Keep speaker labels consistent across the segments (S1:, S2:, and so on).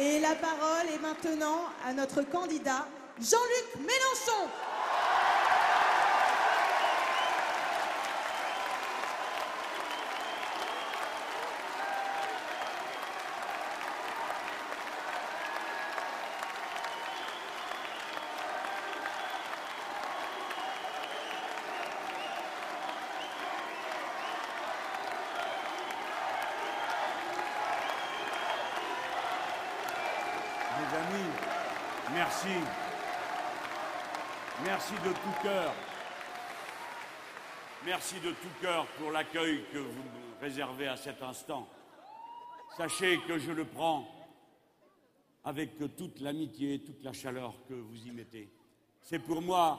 S1: Et la parole est maintenant à notre candidat Jean-Luc Mélenchon.
S2: Mes amis, merci. Merci de tout cœur. Merci de tout cœur pour l'accueil que vous me réservez à cet instant. Sachez que je le prends avec toute l'amitié toute la chaleur que vous y mettez. C'est pour moi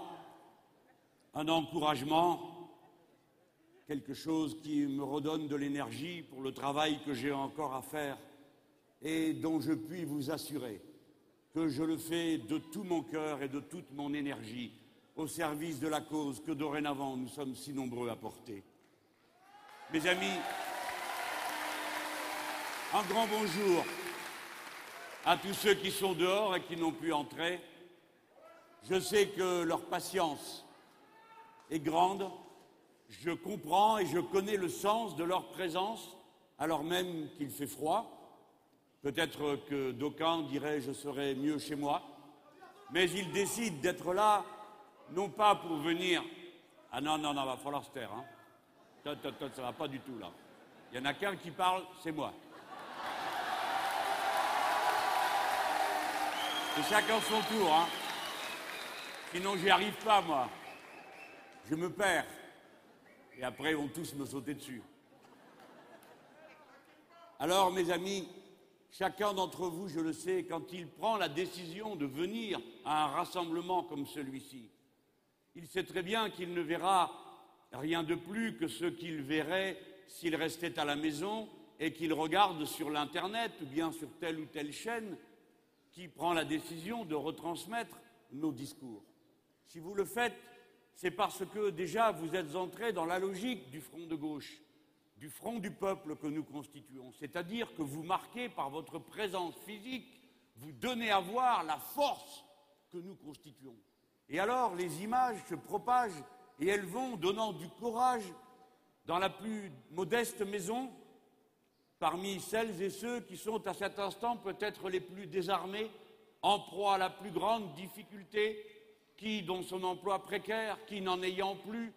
S2: un encouragement, quelque chose qui me redonne de l'énergie pour le travail que j'ai encore à faire et dont je puis vous assurer que je le fais de tout mon cœur et de toute mon énergie au service de la cause que dorénavant nous sommes si nombreux à porter. Mes amis, un grand bonjour à tous ceux qui sont dehors et qui n'ont pu entrer. Je sais que leur patience est grande. Je comprends et je connais le sens de leur présence, alors même qu'il fait froid. Peut-être que d'aucuns diraient je serais mieux chez moi, mais ils décident d'être là, non pas pour venir. Ah non, non, non, va falloir se taire. Hein. Ça va pas du tout là. Il y en a qu'un qui parle, c'est moi. C'est chacun son tour. Hein. Sinon, j'y arrive pas, moi. Je me perds. Et après, ils vont tous me sauter dessus. Alors, mes amis, chacun d'entre vous, je le sais, quand il prend la décision de venir à un rassemblement comme celui-ci, il sait très bien qu'il ne verra rien de plus que ce qu'il verrait s'il restait à la maison et qu'il regarde sur l'Internet ou bien sur telle ou telle chaîne qui prend la décision de retransmettre nos discours. Si vous le faites, c'est parce que déjà vous êtes entré dans la logique du front de gauche, du front du peuple que nous constituons, c'est-à-dire que vous marquez par votre présence physique, vous donnez à voir la force que nous constituons. Et alors les images se propagent et elles vont donnant du courage dans la plus modeste maison, parmi celles et ceux qui sont à cet instant peut-être les plus désarmés, en proie à la plus grande difficulté, qui, dans son emploi précaire, qui n'en ayant plus,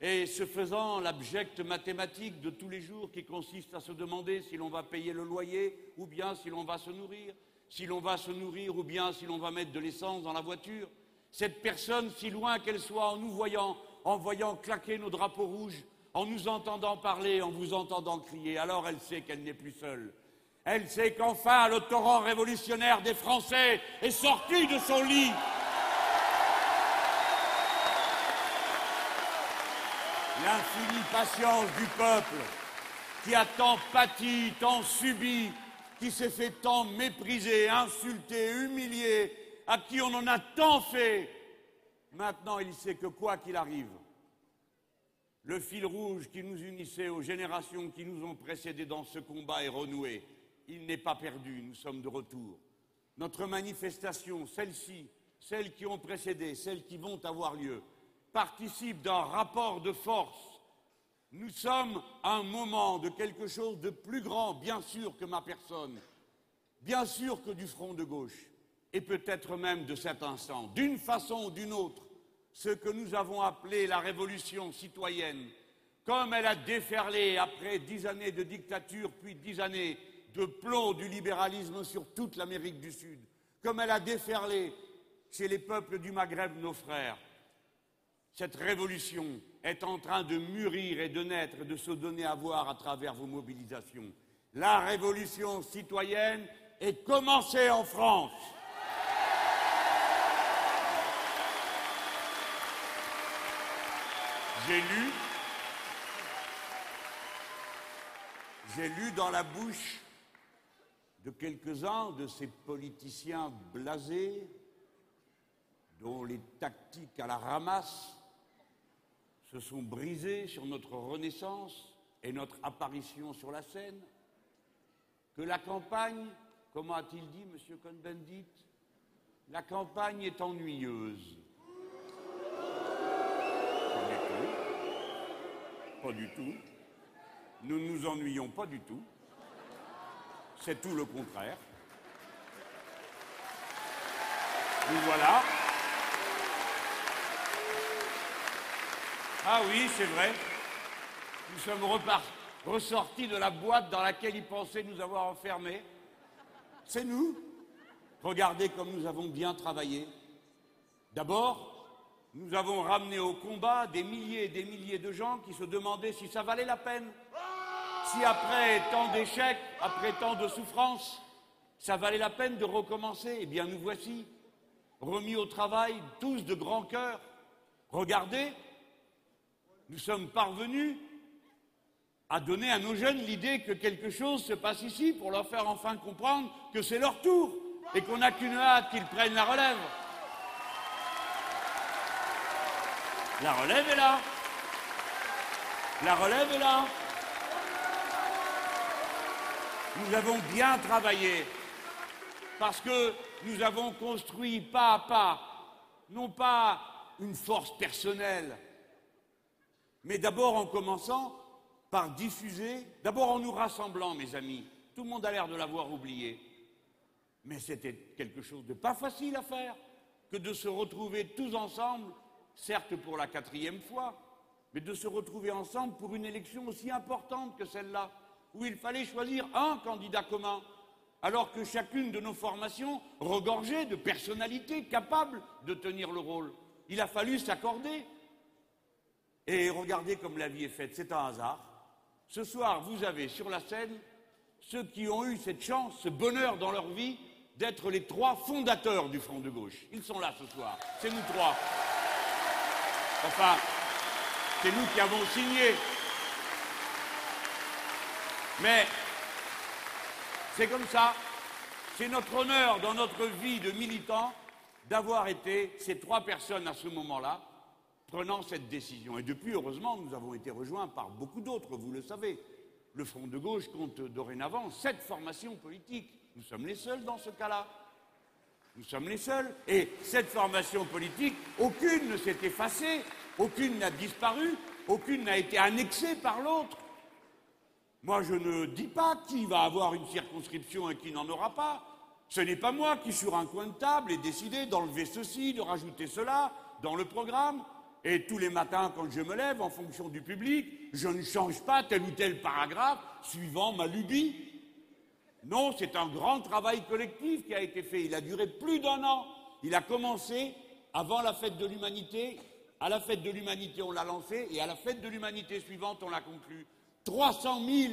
S2: et se faisant l'abjecte mathématique de tous les jours qui consiste à se demander si l'on va payer le loyer ou bien si l'on va se nourrir, si l'on va se nourrir ou bien si l'on va mettre de l'essence dans la voiture. Cette personne, si loin qu'elle soit, en nous voyant, en voyant claquer nos drapeaux rouges, en nous entendant parler, en vous entendant crier, alors elle sait qu'elle n'est plus seule. Elle sait qu'enfin le torrent révolutionnaire des Français est sorti de son lit. L'infinie patience du peuple qui a tant pâti, tant subi, qui s'est fait tant mépriser, insulter, humilier, à qui on en a tant fait. Maintenant, il sait que quoi qu'il arrive, le fil rouge qui nous unissait aux générations qui nous ont précédés dans ce combat est renoué. Il n'est pas perdu, nous sommes de retour. Notre manifestation, celle-ci, celles qui ont précédé, celles qui vont avoir lieu, participe d'un rapport de force. Nous sommes à un moment de quelque chose de plus grand, bien sûr, que ma personne, bien sûr que du front de gauche, et peut-être même de cet instant, d'une façon ou d'une autre, ce que nous avons appelé la révolution citoyenne, comme elle a déferlé après dix années de dictature, puis dix années de plomb du libéralisme sur toute l'Amérique du Sud, comme elle a déferlé chez les peuples du Maghreb, nos frères, cette révolution est en train de mûrir et de naître et de se donner à voir à travers vos mobilisations. La révolution citoyenne est commencée en France. J'ai lu, dans la bouche de quelques-uns de ces politiciens blasés, dont les tactiques à la ramasse se sont brisées sur notre renaissance et notre apparition sur la scène, que la campagne comment a-t-il dit, Monsieur Cohn-Bendit? La campagne est ennuyeuse. Pas du tout. Pas du tout. Nous ne nous ennuyons pas du tout. C'est tout le contraire. Nous voilà. Ah oui, c'est vrai. Nous sommes ressortis de la boîte dans laquelle ils pensaient nous avoir enfermés. C'est nous. Regardez comme nous avons bien travaillé. D'abord, nous avons ramené au combat des milliers et des milliers de gens qui se demandaient si ça valait la peine. Si après tant d'échecs, après tant de souffrances, ça valait la peine de recommencer. Eh bien, nous voici, remis au travail, tous de grand cœur. Regardez, nous sommes parvenus à donner à nos jeunes l'idée que quelque chose se passe ici pour leur faire enfin comprendre que c'est leur tour et qu'on n'a qu'une hâte qu'ils prennent la relève. La relève est là. La relève est là. Nous avons bien travaillé parce que nous avons construit pas à pas, non pas une force personnelle, mais d'abord en commençant par diffuser, d'abord en nous rassemblant, mes amis. Tout le monde a l'air de l'avoir oublié. Mais c'était quelque chose de pas facile à faire que de se retrouver tous ensemble, certes pour la quatrième fois, mais de se retrouver ensemble pour une élection aussi importante que celle-là, où il fallait choisir un candidat commun, alors que chacune de nos formations regorgeait de personnalités capables de tenir le rôle. Il a fallu s'accorder. Et regardez comme la vie est faite, c'est un hasard. Ce soir, vous avez sur la scène ceux qui ont eu cette chance, ce bonheur dans leur vie d'être les trois fondateurs du Front de gauche. Ils sont là ce soir, c'est nous trois. Enfin, c'est nous qui avons signé. Mais c'est comme ça. C'est notre honneur dans notre vie de militant d'avoir été ces trois personnes à ce moment-là prenant cette décision. Et depuis, heureusement, nous avons été rejoints par beaucoup d'autres, vous le savez. Le Front de gauche compte dorénavant sept formations politiques. Nous sommes les seuls dans ce cas-là. Nous sommes les seuls. Et cette formation politique, aucune ne s'est effacée, aucune n'a disparu, aucune n'a été annexée par l'autre. Moi, je ne dis pas qui va avoir une circonscription et qui n'en aura pas. Ce n'est pas moi qui, sur un coin de table, ai décidé d'enlever ceci, de rajouter cela dans le programme. Et tous les matins, quand je me lève, en fonction du public, je ne change pas tel ou tel paragraphe suivant ma lubie. Non, c'est un grand travail collectif qui a été fait. Il a duré plus d'un an. Il a commencé avant la fête de l'humanité. À la fête de l'humanité, on l'a lancé. Et à la fête de l'humanité suivante, on l'a conclu. 300 000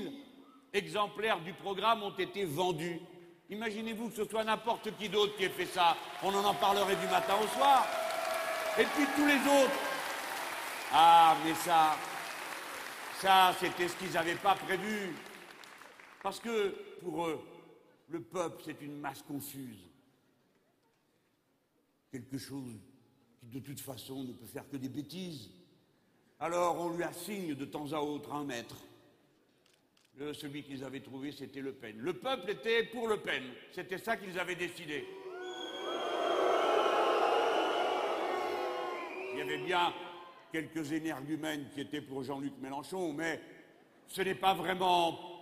S2: exemplaires du programme ont été vendus. Imaginez-vous que ce soit n'importe qui d'autre qui ait fait ça. On en en parlerait du matin au soir. Et puis tous les autres. Ah, mais ça, ça, c'était ce qu'ils n'avaient pas prévu. Parce que pour eux, le peuple, c'est une masse confuse. Quelque chose qui, de toute façon, ne peut faire que des bêtises. Alors, on lui assigne de temps à autre un maître celui qu'ils avaient trouvé, c'était Le Pen. Le peuple était pour Le Pen. C'était ça qu'ils avaient décidé. Il y avait bien quelques énergumènes qui étaient pour Jean-Luc Mélenchon, mais ce n'est pas vraiment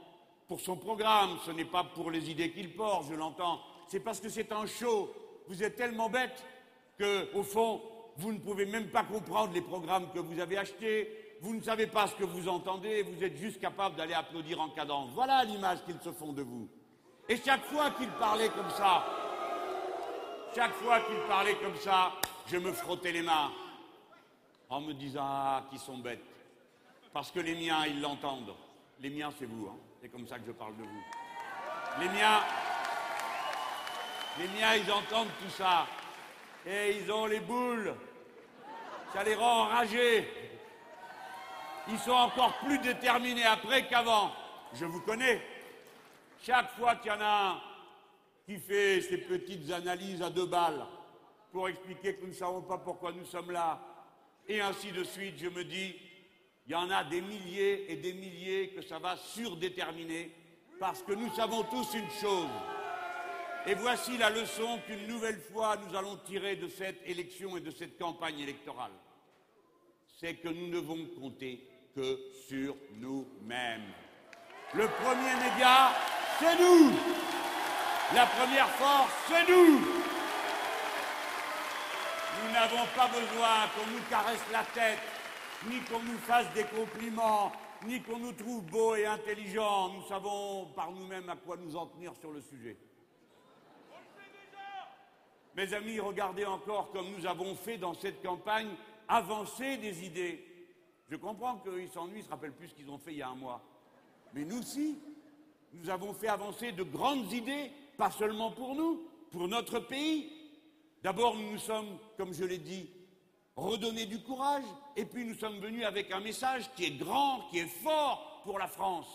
S2: pour son programme, ce n'est pas pour les idées qu'il porte, je l'entends. C'est parce que c'est un show. Vous êtes tellement bête que, au fond, vous ne pouvez même pas comprendre les programmes que vous avez achetés, vous ne savez pas ce que vous entendez, vous êtes juste capable d'aller applaudir en cadence. Voilà l'image qu'ils se font de vous. Et chaque fois qu'ils parlaient comme ça, chaque fois qu'ils parlaient comme ça, je me frottais les mains en me disant Ah, qui sont bêtes. Parce que les miens, ils l'entendent. Les miens, c'est vous. Hein. C'est comme ça que je parle de vous. Les miens, les miens, ils entendent tout ça. Et ils ont les boules. Ça les rend enragés ils sont encore plus déterminés après qu'avant. Je vous connais. Chaque fois qu'il y en a un qui fait ses petites analyses à deux balles pour expliquer que nous ne savons pas pourquoi nous sommes là, et ainsi de suite, je me dis, il y en a des milliers et des milliers que ça va surdéterminer, parce que nous savons tous une chose. Et voici la leçon qu'une nouvelle fois nous allons tirer de cette élection et de cette campagne électorale. C'est que nous ne devons compter que sur nous-mêmes. Le premier média, c'est nous. La première force, c'est nous. Nous n'avons pas besoin qu'on nous caresse la tête, ni qu'on nous fasse des compliments, ni qu'on nous trouve beaux et intelligents. Nous savons par nous-mêmes à quoi nous en tenir sur le sujet. Mes amis, regardez encore comme nous avons fait dans cette campagne avancer des idées. Je comprends qu'ils s'ennuient, ils se rappellent plus ce qu'ils ont fait il y a un mois. Mais nous aussi, nous avons fait avancer de grandes idées, pas seulement pour nous, pour notre pays. D'abord, nous nous sommes, comme je l'ai dit, redonnés du courage, et puis nous sommes venus avec un message qui est grand, qui est fort pour la France.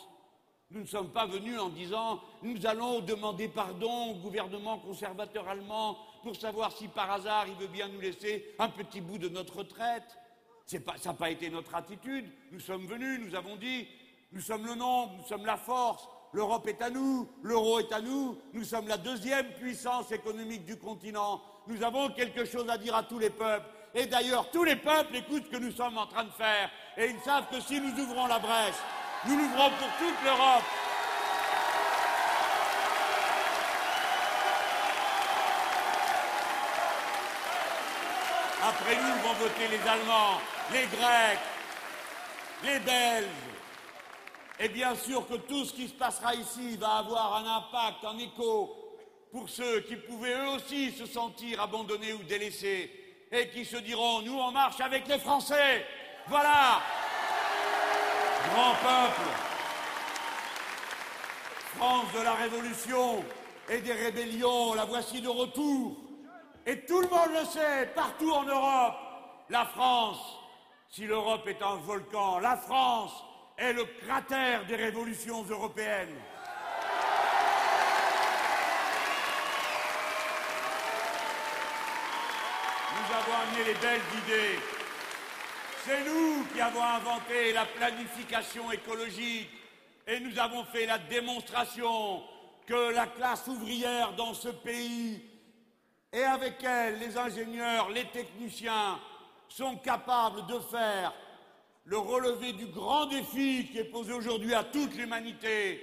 S2: Nous ne sommes pas venus en disant nous allons demander pardon au gouvernement conservateur allemand pour savoir si par hasard il veut bien nous laisser un petit bout de notre retraite. Pas, ça n'a pas été notre attitude. Nous sommes venus, nous avons dit nous sommes le nombre, nous sommes la force, l'Europe est à nous, l'euro est à nous, nous sommes la deuxième puissance économique du continent. Nous avons quelque chose à dire à tous les peuples. Et d'ailleurs, tous les peuples écoutent ce que nous sommes en train de faire. Et ils savent que si nous ouvrons la brèche, nous l'ouvrons pour toute l'Europe. Après nous vont voter les Allemands, les Grecs, les Belges. Et bien sûr que tout ce qui se passera ici va avoir un impact, un écho pour ceux qui pouvaient eux aussi se sentir abandonnés ou délaissés et qui se diront Nous, on marche avec les Français. Voilà grand peuple, France de la Révolution et des rébellions, la voici de retour. Et tout le monde le sait, partout en Europe, la France, si l'Europe est un volcan, la France est le cratère des révolutions européennes. Nous avons les belles idées c'est nous qui avons inventé la planification écologique et nous avons fait la démonstration que la classe ouvrière dans ce pays et avec elle les ingénieurs, les techniciens sont capables de faire le relevé du grand défi qui est posé aujourd'hui à toute l'humanité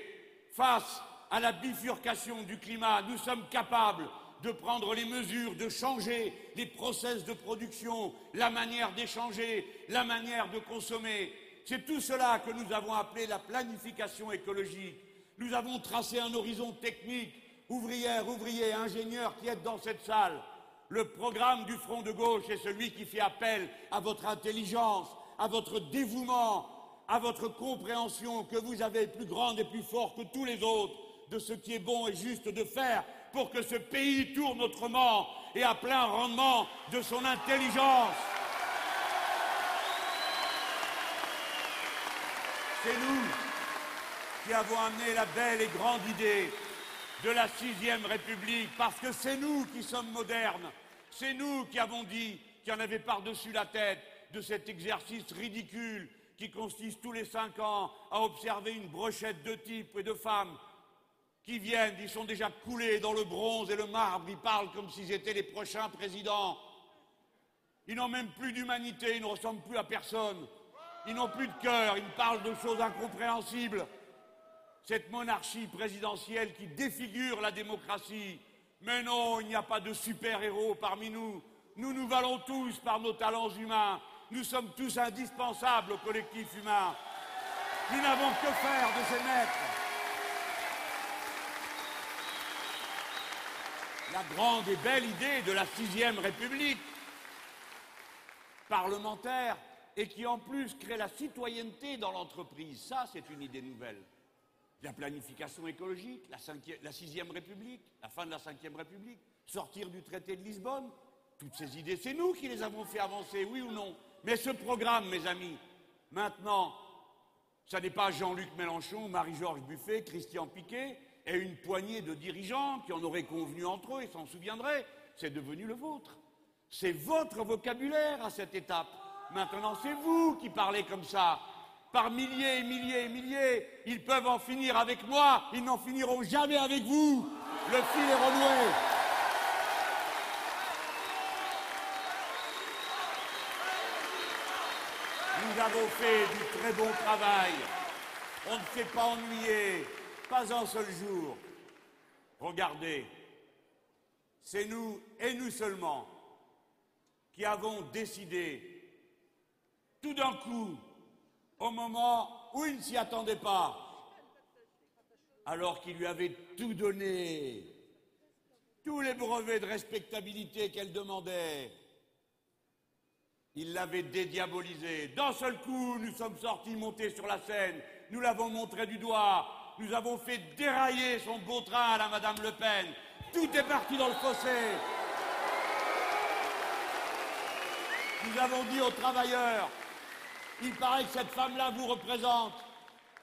S2: face à la bifurcation du climat. Nous sommes capables de prendre les mesures, de changer les process de production, la manière d'échanger, la manière de consommer. C'est tout cela que nous avons appelé la planification écologique. Nous avons tracé un horizon technique, ouvrières, ouvriers, ingénieurs qui êtes dans cette salle. Le programme du Front de gauche est celui qui fait appel à votre intelligence, à votre dévouement, à votre compréhension que vous avez plus grande et plus forte que tous les autres de ce qui est bon et juste de faire pour que ce pays tourne autrement et à plein rendement de son intelligence. C'est nous qui avons amené la belle et grande idée de la sixième République, parce que c'est nous qui sommes modernes, c'est nous qui avons dit qu'il y en avait par-dessus la tête de cet exercice ridicule qui consiste tous les cinq ans à observer une brochette de types et de femmes viennent, ils sont déjà coulés dans le bronze et le marbre, ils parlent comme s'ils étaient les prochains présidents. Ils n'ont même plus d'humanité, ils ne ressemblent plus à personne. Ils n'ont plus de cœur, ils parlent de choses incompréhensibles. Cette monarchie présidentielle qui défigure la démocratie. Mais non, il n'y a pas de super-héros parmi nous. Nous nous valons tous par nos talents humains. Nous sommes tous indispensables au collectif humain. Nous n'avons que faire de ces maîtres. La grande et belle idée de la sixième République parlementaire et qui en plus crée la citoyenneté dans l'entreprise. Ça, c'est une idée nouvelle. La planification écologique, la, sixième République, la fin de la cinquième République, sortir du traité de Lisbonne, toutes ces idées, c'est nous qui les avons fait avancer, oui ou non. Mais ce programme, mes amis, maintenant, ça n'est pas Jean-Luc Mélenchon, Marie-Georges Buffet, Christian Piquet, et une poignée de dirigeants qui en auraient convenu entre eux et s'en souviendraient. C'est devenu le vôtre. C'est votre vocabulaire à cette étape. Maintenant, c'est vous qui parlez comme ça. Par milliers et milliers et milliers, ils peuvent en finir avec moi, ils n'en finiront jamais avec vous. Le fil est renoué. Nous avons fait du très bon travail. On ne s'est pas ennuyé, pas un seul jour. Regardez, c'est nous et nous seulement qui avons décidé, tout d'un coup, au moment où il ne s'y attendait pas, alors qu'il lui avait tout donné, tous les brevets de respectabilité qu'elle demandait, il l'avait dédiabolisé. D'un seul coup, nous sommes sortis monter sur la scène. Nous l'avons montré du doigt. Nous avons fait dérailler son beau train à Madame Le Pen. Tout est parti dans le fossé. Nous avons dit aux travailleurs, il paraît que cette femme-là vous représente.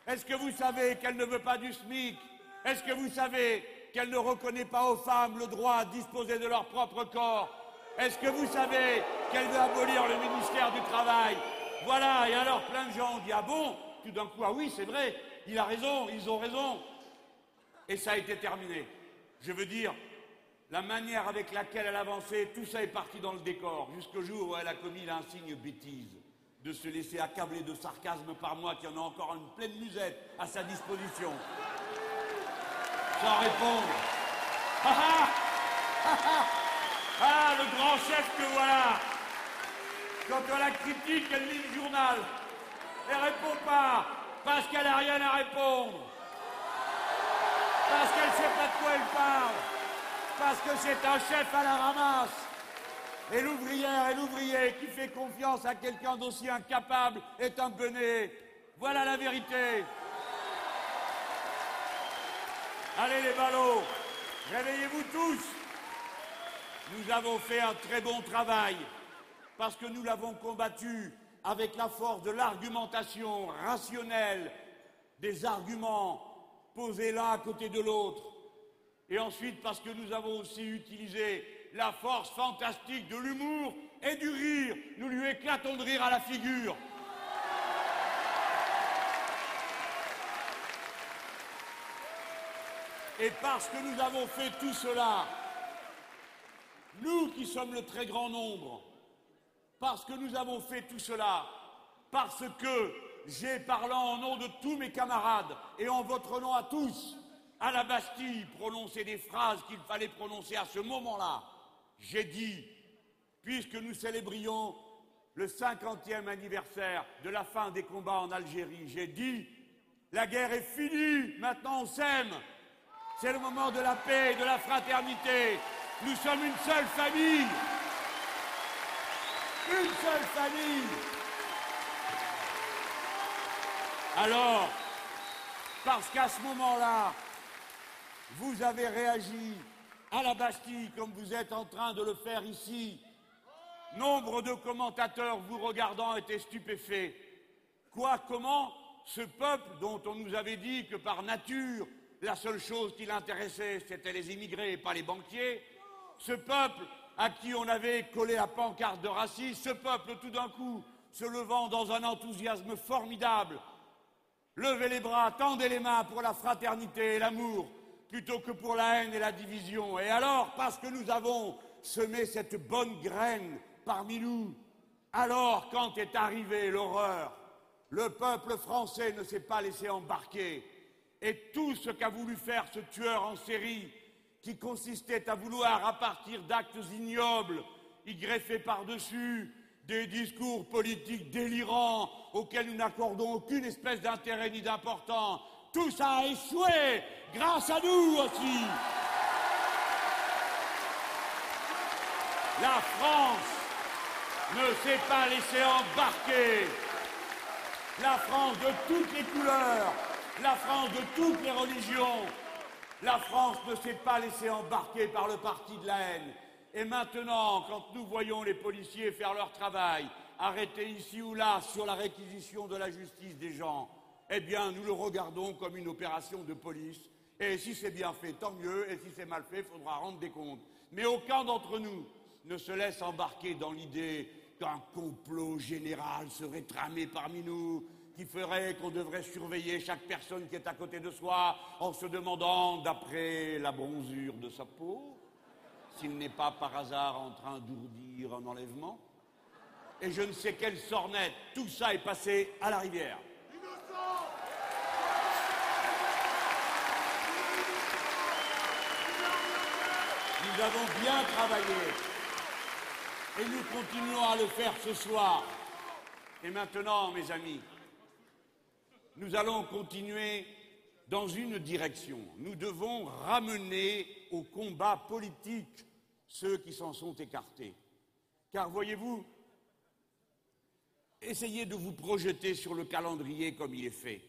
S2: Est-ce que vous savez qu'elle ne veut pas du SMIC? Est-ce que vous savez qu'elle ne reconnaît pas aux femmes le droit à disposer de leur propre corps? Est-ce que vous savez qu'elle veut abolir le ministère du Travail? Voilà, et alors plein de gens ont dit Ah bon? Tout d'un coup, ah oui, c'est vrai, il a raison, ils ont raison. Et ça a été terminé. Je veux dire, la manière avec laquelle elle avançait, tout ça est parti dans le décor, jusqu'au jour où elle a commis l'insigne bêtise de se laisser accabler de sarcasme par moi qui en a encore une pleine musette à sa disposition. Sans répondre. Ah ah, ah, ah, ah le grand chef que voilà Quand on la critique, elle lit le journal. Elle répond pas, parce qu'elle n'a rien à répondre. Parce qu'elle ne sait pas de quoi elle parle parce que c'est un chef à la ramasse. Et l'ouvrière et l'ouvrier qui fait confiance à quelqu'un d'aussi incapable est un benet. Voilà la vérité. Allez les ballots, réveillez-vous tous. Nous avons fait un très bon travail parce que nous l'avons combattu avec la force de l'argumentation rationnelle, des arguments posés l'un à côté de l'autre et ensuite parce que nous avons aussi utilisé la force fantastique de l'humour et du rire. Nous lui éclatons de rire à la figure. Et parce que nous avons fait tout cela, nous qui sommes le très grand nombre, parce que nous avons fait tout cela, parce que j'ai, parlant au nom de tous mes camarades et en votre nom à tous, à la Bastille prononcer des phrases qu'il fallait prononcer à ce moment-là. J'ai dit, puisque nous célébrions le 50e anniversaire de la fin des combats en Algérie, j'ai dit, la guerre est finie, maintenant on s'aime. C'est le moment de la paix de la fraternité. Nous sommes une seule famille. Une seule famille. Alors, parce qu'à ce moment-là, vous avez réagi à la Bastille comme vous êtes en train de le faire ici. Nombre de commentateurs vous regardant étaient stupéfaits. Quoi, comment Ce peuple dont on nous avait dit que par nature, la seule chose qui l'intéressait, c'était les immigrés et pas les banquiers, ce peuple à qui on avait collé la pancarte de racisme, ce peuple tout d'un coup se levant dans un enthousiasme formidable, levez les bras, tendez les mains pour la fraternité et l'amour, plutôt que pour la haine et la division. Et alors, parce que nous avons semé cette bonne graine parmi nous, alors quand est arrivée l'horreur, le peuple français ne s'est pas laissé embarquer. Et tout ce qu'a voulu faire ce tueur en série, qui consistait à vouloir, à partir d'actes ignobles, y greffer par-dessus des discours politiques délirants auxquels nous n'accordons aucune espèce d'intérêt ni d'importance, tout ça a échoué grâce à nous aussi. La France ne s'est pas laissée embarquer. La France de toutes les couleurs, la France de toutes les religions, la France ne s'est pas laissée embarquer par le parti de la haine. Et maintenant, quand nous voyons les policiers faire leur travail, arrêter ici ou là sur la réquisition de la justice des gens, eh bien, nous le regardons comme une opération de police. Et si c'est bien fait, tant mieux. Et si c'est mal fait, il faudra rendre des comptes. Mais aucun d'entre nous ne se laisse embarquer dans l'idée qu'un complot général serait tramé parmi nous, qui ferait qu'on devrait surveiller chaque personne qui est à côté de soi en se demandant, d'après la bronzure de sa peau, s'il n'est pas par hasard en train d'ourdir un enlèvement. Et je ne sais quelle sornette, tout ça est passé à la rivière. Nous avons bien travaillé et nous continuons à le faire ce soir. Et maintenant, mes amis, nous allons continuer dans une direction. Nous devons ramener au combat politique ceux qui s'en sont écartés. Car voyez-vous, essayez de vous projeter sur le calendrier comme il est fait.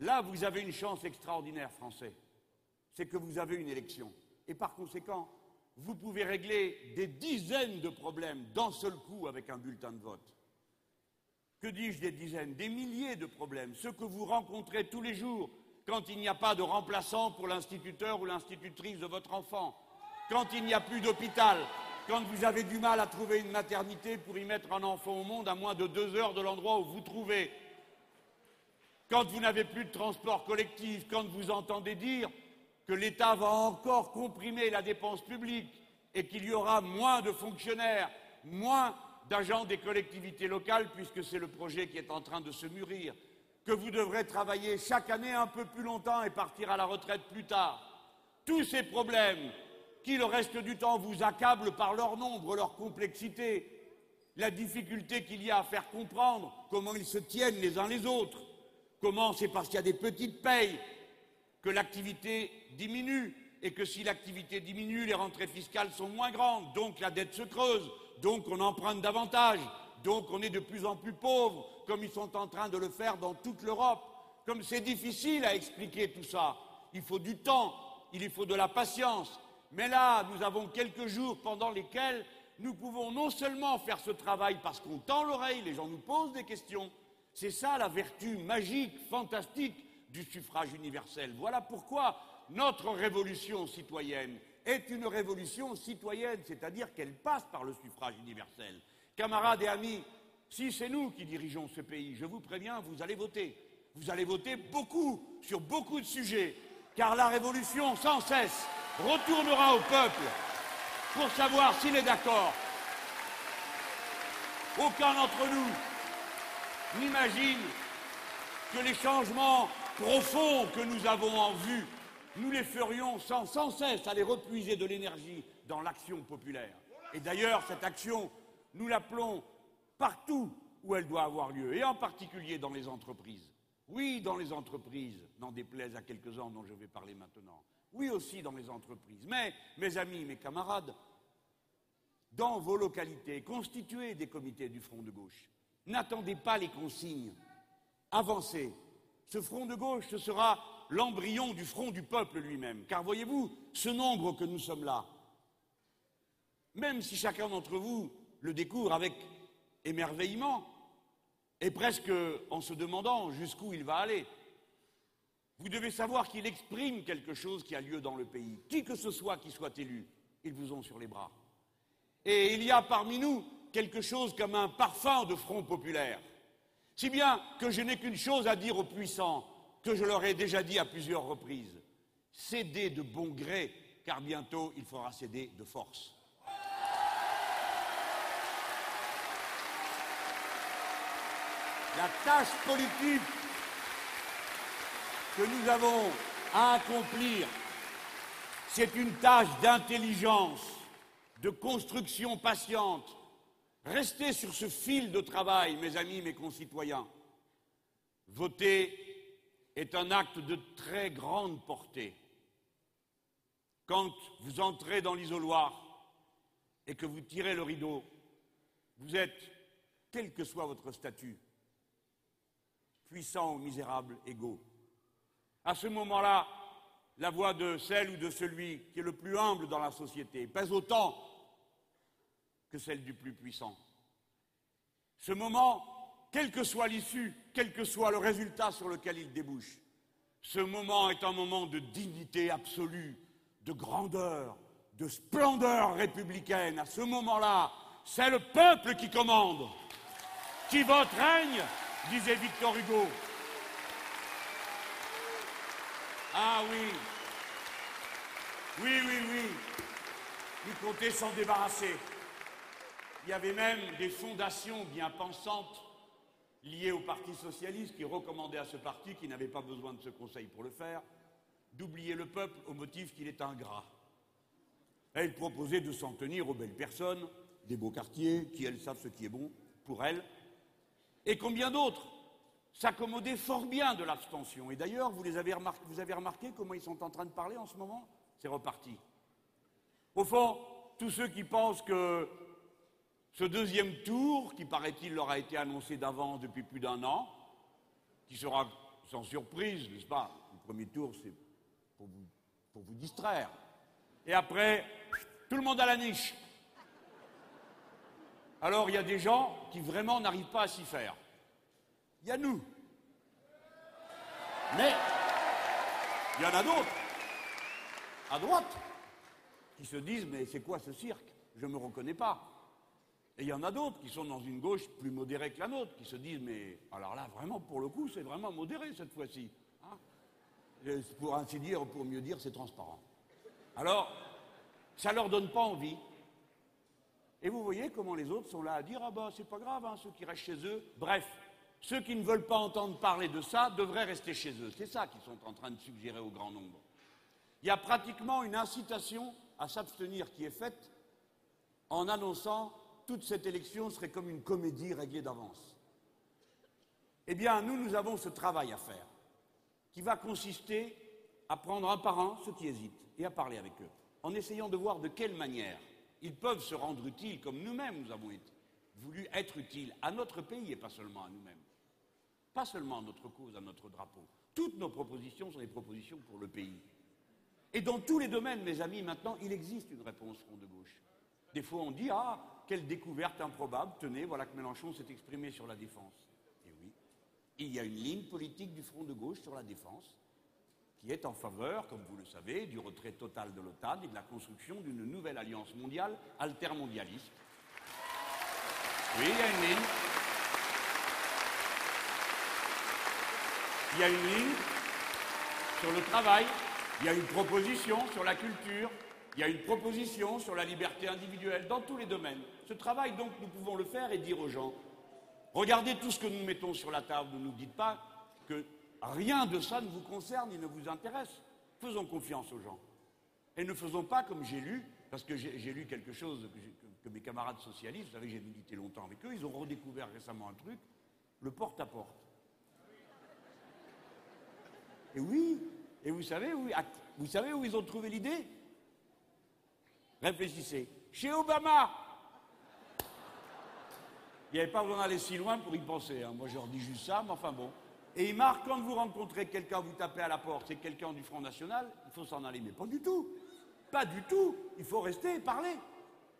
S2: Là, vous avez une chance extraordinaire, Français. C'est que vous avez une élection. Et par conséquent, vous pouvez régler des dizaines de problèmes d'un seul coup avec un bulletin de vote. Que dis-je des dizaines Des milliers de problèmes, ceux que vous rencontrez tous les jours quand il n'y a pas de remplaçant pour l'instituteur ou l'institutrice de votre enfant, quand il n'y a plus d'hôpital, quand vous avez du mal à trouver une maternité pour y mettre un enfant au monde à moins de deux heures de l'endroit où vous trouvez, quand vous n'avez plus de transport collectif, quand vous entendez dire que l'État va encore comprimer la dépense publique et qu'il y aura moins de fonctionnaires, moins d'agents des collectivités locales, puisque c'est le projet qui est en train de se mûrir, que vous devrez travailler chaque année un peu plus longtemps et partir à la retraite plus tard. Tous ces problèmes qui, le reste du temps, vous accablent par leur nombre, leur complexité, la difficulté qu'il y a à faire comprendre comment ils se tiennent les uns les autres, comment c'est parce qu'il y a des petites payes que l'activité diminue et que si l'activité diminue, les rentrées fiscales sont moins grandes, donc la dette se creuse, donc on emprunte davantage, donc on est de plus en plus pauvre, comme ils sont en train de le faire dans toute l'Europe. Comme c'est difficile à expliquer tout ça, il faut du temps, il faut de la patience. Mais là, nous avons quelques jours pendant lesquels nous pouvons non seulement faire ce travail parce qu'on tend l'oreille, les gens nous posent des questions, c'est ça la vertu magique, fantastique du suffrage universel. Voilà pourquoi notre révolution citoyenne est une révolution citoyenne, c'est-à-dire qu'elle passe par le suffrage universel. Camarades et amis, si c'est nous qui dirigeons ce pays, je vous préviens, vous allez voter. Vous allez voter beaucoup, sur beaucoup de sujets, car la révolution, sans cesse, retournera au peuple pour savoir s'il est d'accord. Aucun d'entre nous n'imagine que les changements profonds que nous avons en vue nous les ferions sans, cesse aller repuiser de l'énergie dans l'action populaire. Et d'ailleurs, cette action, nous l'appelons partout où elle doit avoir lieu, et en particulier dans les entreprises. Oui, dans les entreprises, n'en déplaise à quelques-uns dont je vais parler maintenant. Oui aussi dans les entreprises. Mais, mes amis, mes camarades, dans vos localités, constituez des comités du Front de gauche. N'attendez pas les consignes. Avancez. Ce Front de gauche, ce sera l'embryon du front du peuple lui-même. Car voyez-vous, ce nombre que nous sommes là, même si chacun d'entre vous le découvre avec émerveillement, et presque en se demandant jusqu'où il va aller, vous devez savoir qu'il exprime quelque chose qui a lieu dans le pays. Qui que ce soit qui soit élu, ils vous ont sur les bras. Et il y a parmi nous quelque chose comme un parfum de front populaire. Si bien que je n'ai qu'une chose à dire aux puissants, que je leur ai déjà dit à plusieurs reprises. Cédez de bon gré, car bientôt il faudra céder de force. La tâche politique que nous avons à accomplir, c'est une tâche d'intelligence, de construction patiente. Restez sur ce fil de travail, mes amis, mes concitoyens. Votez est un acte de très grande portée. Quand vous entrez dans l'isoloir et que vous tirez le rideau, vous êtes, quel que soit votre statut, puissant ou misérable, égaux. À ce moment-là, la voix de celle ou de celui qui est le plus humble dans la société pèse autant que celle du plus puissant. Ce moment quelle que soit l'issue, quel que soit le résultat sur lequel il débouche. Ce moment est un moment de dignité absolue, de grandeur, de splendeur républicaine. À ce moment-là, c'est le peuple qui commande. Qui vote règne, disait Victor Hugo. Ah oui. Oui, oui, oui. Il comptait s'en débarrasser. Il y avait même des fondations bien pensantes liées au Parti socialiste qui recommandaient à ce parti, qui n'avait pas besoin de ce conseil pour le faire, d'oublier le peuple au motif qu'il est ingrat. Il proposait de s'en tenir aux belles personnes, des beaux quartiers, qui elles savent ce qui est bon pour elles, et combien d'autres s'accommodaient fort bien de l'abstention. Et d'ailleurs, vous avez remarqué comment ils sont en train de parler en ce moment? C'est reparti. Au fond, tous ceux qui pensent que ce deuxième tour, qui paraît-il leur a été annoncé d'avance depuis plus d'un an, qui sera sans surprise, n'est-ce pas? Le premier tour, c'est pour vous, distraire. Et après, tout le monde à la niche. Alors il y a des gens qui vraiment n'arrivent pas à s'y faire. Il y a nous. Mais il y en a d'autres, à droite, qui se disent mais c'est quoi ce cirque? Je ne me reconnais pas. Et il y en a d'autres qui sont dans une gauche plus modérée que la nôtre, qui se disent mais alors là vraiment pour le coup c'est vraiment modéré cette fois-ci. Hein pour ainsi dire, pour mieux dire, c'est transparent. Alors, ça ne leur donne pas envie. Et vous voyez comment les autres sont là à dire Ah ben c'est pas grave, hein, ceux qui restent chez eux. Bref, ceux qui ne veulent pas entendre parler de ça devraient rester chez eux. C'est ça qu'ils sont en train de suggérer au grand nombre. Il y a pratiquement une incitation à s'abstenir qui est faite en annonçant toute cette élection serait comme une comédie réglée d'avance. Eh bien, nous, nous avons ce travail à faire, qui va consister à prendre un par un ceux qui hésitent et à parler avec eux, en essayant de voir de quelle manière ils peuvent se rendre utiles, comme nous-mêmes nous avons voulu être utiles à notre pays et pas seulement à nous-mêmes. Pas seulement à notre cause, à notre drapeau. Toutes nos propositions sont des propositions pour le pays. Et dans tous les domaines, mes amis, maintenant, il existe une réponse front de gauche. Des fois, on dit Ah, quelle découverte improbable, tenez, voilà que Mélenchon s'est exprimé sur la défense. Et oui, il y a une ligne politique du front de gauche sur la défense qui est en faveur, comme vous le savez, du retrait total de l'OTAN et de la construction d'une nouvelle alliance mondiale altermondialiste. Oui, il y a une ligne. Il y a une ligne sur le travail, il y a une proposition sur la culture, il y a une proposition sur la liberté individuelle dans tous les domaines. Ce travail, donc, nous pouvons le faire et dire aux gens, regardez tout ce que nous mettons sur la table, ne nous dites pas que Rien de ça ne vous concerne et ne vous intéresse. Faisons confiance aux gens. Et ne faisons pas comme j'ai lu, parce que j'ai lu quelque chose que, mes camarades socialistes, vous savez, j'ai milité longtemps avec eux, ils ont redécouvert récemment un truc, le porte-à-porte. Et oui, et vous savez, vous savez où ils ont trouvé l'idée? Réfléchissez. Chez Obama Il n'y avait pas besoin d'aller si loin pour y penser. Hein. Moi, je leur dis juste ça, mais enfin bon. Et il marque, quand vous rencontrez quelqu'un, vous tapez à la porte, c'est quelqu'un du Front National, il faut s'en aller. Mais pas du tout. Pas du tout. Il faut rester et parler.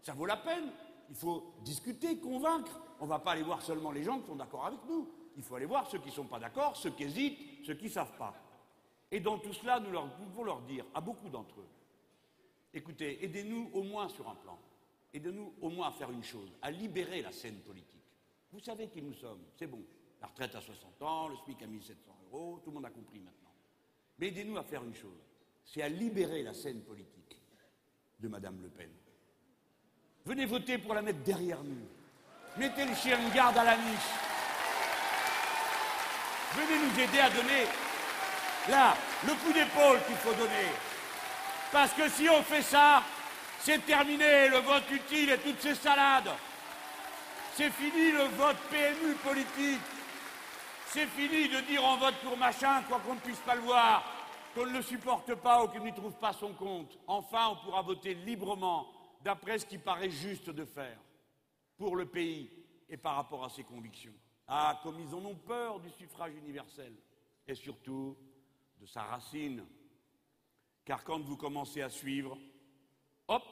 S2: Ça vaut la peine. Il faut discuter, convaincre. On ne va pas aller voir seulement les gens qui sont d'accord avec nous. Il faut aller voir ceux qui ne sont pas d'accord, ceux qui hésitent, ceux qui ne savent pas. Et dans tout cela, nous, leur, pouvons leur dire, à beaucoup d'entre eux, écoutez, aidez-nous au moins sur un plan. Aidez-nous au moins à faire une chose, à libérer la scène politique. Vous savez qui nous sommes, c'est bon. La retraite à 60 ans, le SMIC à 1700 euros, tout le monde a compris maintenant. Mais aidez-nous à faire une chose, c'est à libérer la scène politique de Madame Le Pen. Venez voter pour la mettre derrière nous. Mettez le chien de garde à la niche. Venez nous aider à donner, là, le coup d'épaule qu'il faut donner. Parce que si on fait ça, c'est terminé le vote utile et toutes ces salades. C'est fini le vote PMU politique. C'est fini de dire on vote pour machin, quoi qu'on ne puisse pas le voir, qu'on ne le supporte pas ou qu'il n'y trouve pas son compte. Enfin, on pourra voter librement, d'après ce qui paraît juste de faire, pour le pays et par rapport à ses convictions. Ah, comme ils en ont peur du suffrage universel, et surtout de sa racine. Car quand vous commencez à suivre, hop,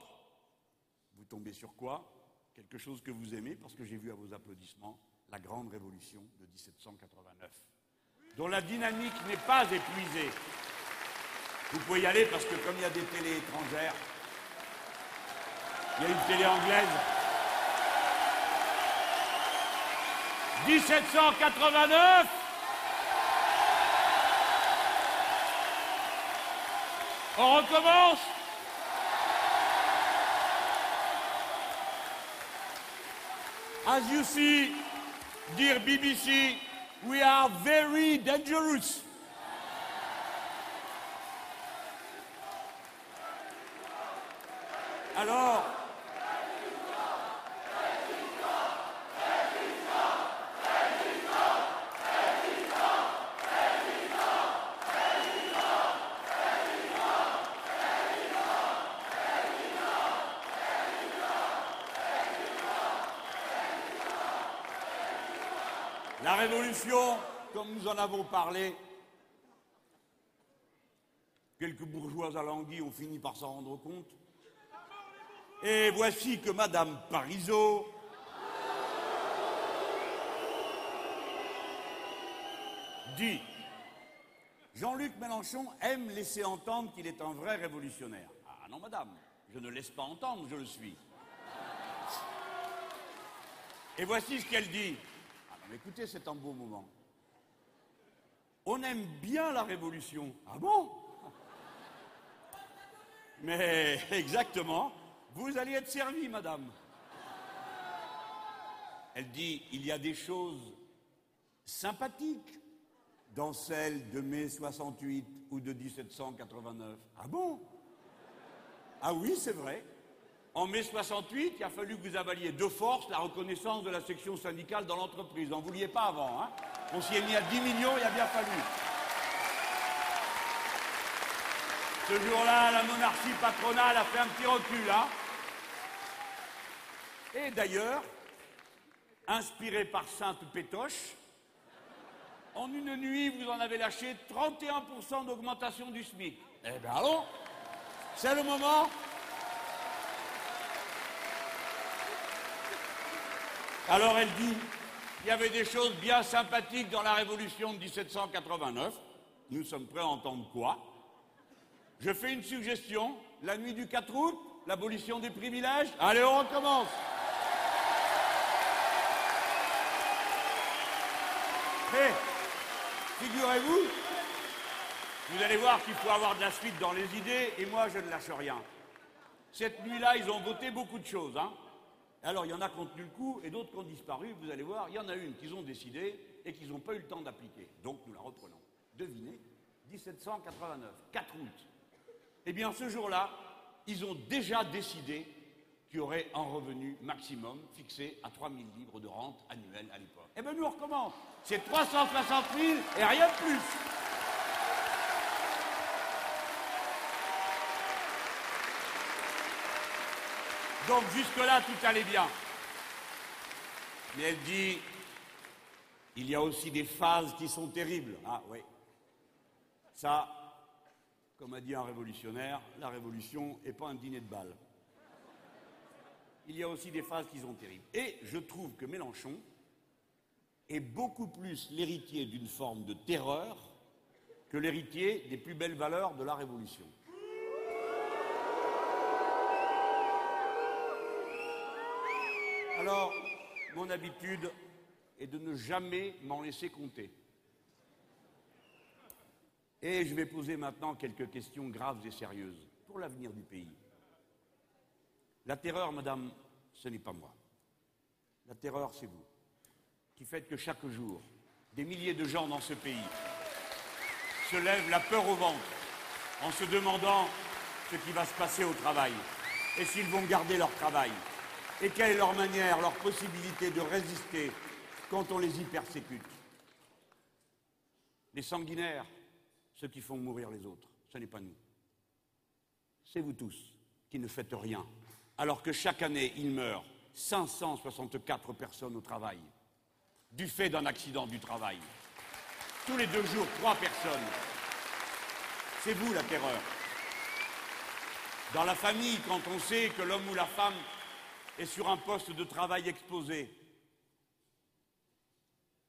S2: vous tombez sur quoi? Quelque chose que vous aimez, parce que j'ai vu à vos applaudissements, la grande révolution de 1789, dont la dynamique n'est pas épuisée. Vous pouvez y aller parce que comme il y a des télés étrangères, il y a une télé anglaise. 1789 On recommence As you see, dear BBC, we are very dangerous. Alors, nous en avons parlé, quelques bourgeois alanguis ont fini par s'en rendre compte. Et voici que Madame Parisot dit Jean-Luc Mélenchon aime laisser entendre qu'il est un vrai révolutionnaire. Ah non, madame, je ne laisse pas entendre, je le suis. Et voici ce qu'elle dit. Ah non, écoutez, c'est un beau moment. On aime bien la révolution. Ah bon? Mais exactement, vous allez être servi, madame. Elle dit, il y a des choses sympathiques dans celles de mai 68 ou de 1789. Ah bon? Ah oui, c'est vrai. En mai 68, il a fallu que vous avaliez de force la reconnaissance de la section syndicale dans l'entreprise. On ne vouliez pas avant. Hein On s'y est mis à 10 millions, il a bien fallu. Ce jour-là, la monarchie patronale a fait un petit recul. Hein Et d'ailleurs, inspiré par Sainte Pétoche, en une nuit, vous en avez lâché 31% d'augmentation du SMIC. Eh bien allons, c'est le moment. Alors elle dit, il y avait des choses bien sympathiques dans la révolution de 1789. Nous sommes prêts à entendre quoi? Je fais une suggestion, la nuit du 4 août, l'abolition des privilèges. Allez, on recommence. Hé Figurez-vous, vous allez voir qu'il faut avoir de la suite dans les idées, et moi je ne lâche rien. Cette nuit-là, ils ont voté beaucoup de choses. Hein. Alors, il y en a qui ont tenu le coup, et d'autres qui ont disparu. Vous allez voir, il y en a une qu'ils ont décidé et qu'ils n'ont pas eu le temps d'appliquer. Donc, nous la reprenons. Devinez, 1789, 4 août. Eh bien, ce jour-là, ils ont déjà décidé qu'il y aurait un revenu maximum fixé à 3 000 livres de rente annuelle à l'époque. Eh bien, nous, on recommence. C'est 360 000 et rien de plus. Donc jusque-là, tout allait bien. Mais elle dit, il y a aussi des phases qui sont terribles. Ah oui. Ça, comme a dit un révolutionnaire, la révolution n'est pas un dîner de bal. Il y a aussi des phases qui sont terribles. Et je trouve que Mélenchon est beaucoup plus l'héritier d'une forme de terreur que l'héritier des plus belles valeurs de la révolution. Alors, mon habitude est de ne jamais m'en laisser compter. Et je vais poser maintenant quelques questions graves et sérieuses pour l'avenir du pays. La terreur, madame, ce n'est pas moi. La terreur, c'est vous, qui faites que chaque jour, des milliers de gens dans ce pays se lèvent la peur au ventre en se demandant ce qui va se passer au travail et s'ils vont garder leur travail et quelle est leur manière, leur possibilité de résister quand on les y persécute? Les sanguinaires, ceux qui font mourir les autres, ce n'est pas nous. C'est vous tous qui ne faites rien, alors que chaque année, il meurt 564 personnes au travail, du fait d'un accident du travail. Tous les deux jours, trois personnes. C'est vous la terreur. Dans la famille, quand on sait que l'homme ou la femme est sur un poste de travail exposé.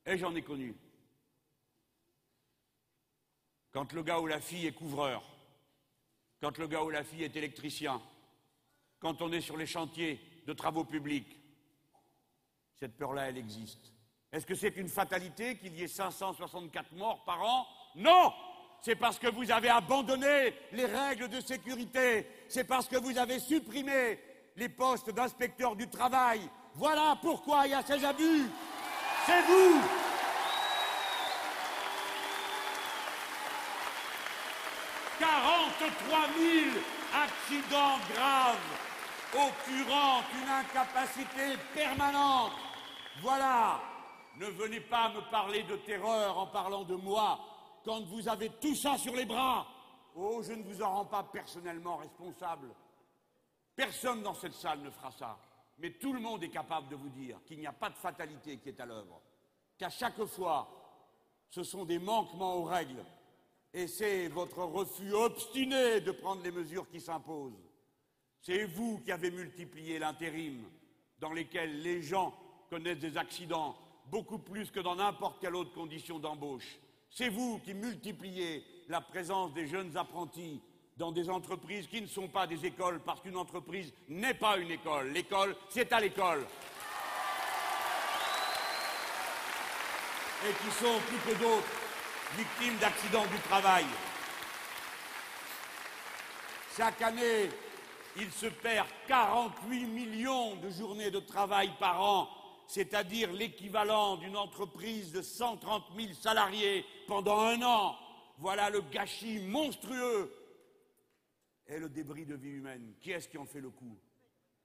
S2: Et j'en ai connu. Quand le gars ou la fille est couvreur, quand le gars ou la fille est électricien, quand on est sur les chantiers de travaux publics, cette peur-là, elle existe. Est-ce que c'est une fatalité qu'il y ait 564 morts par an? Non C'est parce que vous avez abandonné les règles de sécurité. C'est parce que vous avez supprimé les postes d'inspecteurs du travail. Voilà pourquoi il y a ces abus. C'est vous 43 000 accidents graves occurrent une incapacité permanente. Voilà. Ne venez pas me parler de terreur en parlant de moi quand vous avez tout ça sur les bras. Oh, je ne vous en rends pas personnellement responsable. Personne dans cette salle ne fera ça. Mais tout le monde est capable de vous dire qu'il n'y a pas de fatalité qui est à l'œuvre. Qu'à chaque fois, ce sont des manquements aux règles. Et c'est votre refus obstiné de prendre les mesures qui s'imposent. C'est vous qui avez multiplié l'intérim, dans lesquels les gens connaissent des accidents beaucoup plus que dans n'importe quelle autre condition d'embauche. C'est vous qui multipliez la présence des jeunes apprentis dans des entreprises qui ne sont pas des écoles, parce qu'une entreprise n'est pas une école. L'école, c'est à l'école. Et qui sont plus que d'autres victimes d'accidents du travail. Chaque année, il se perd 48 millions de journées de travail par an, c'est-à-dire l'équivalent d'une entreprise de 130 000 salariés pendant un an. Voilà le gâchis monstrueux et le débris de vie humaine. Qui est-ce qui en fait le coût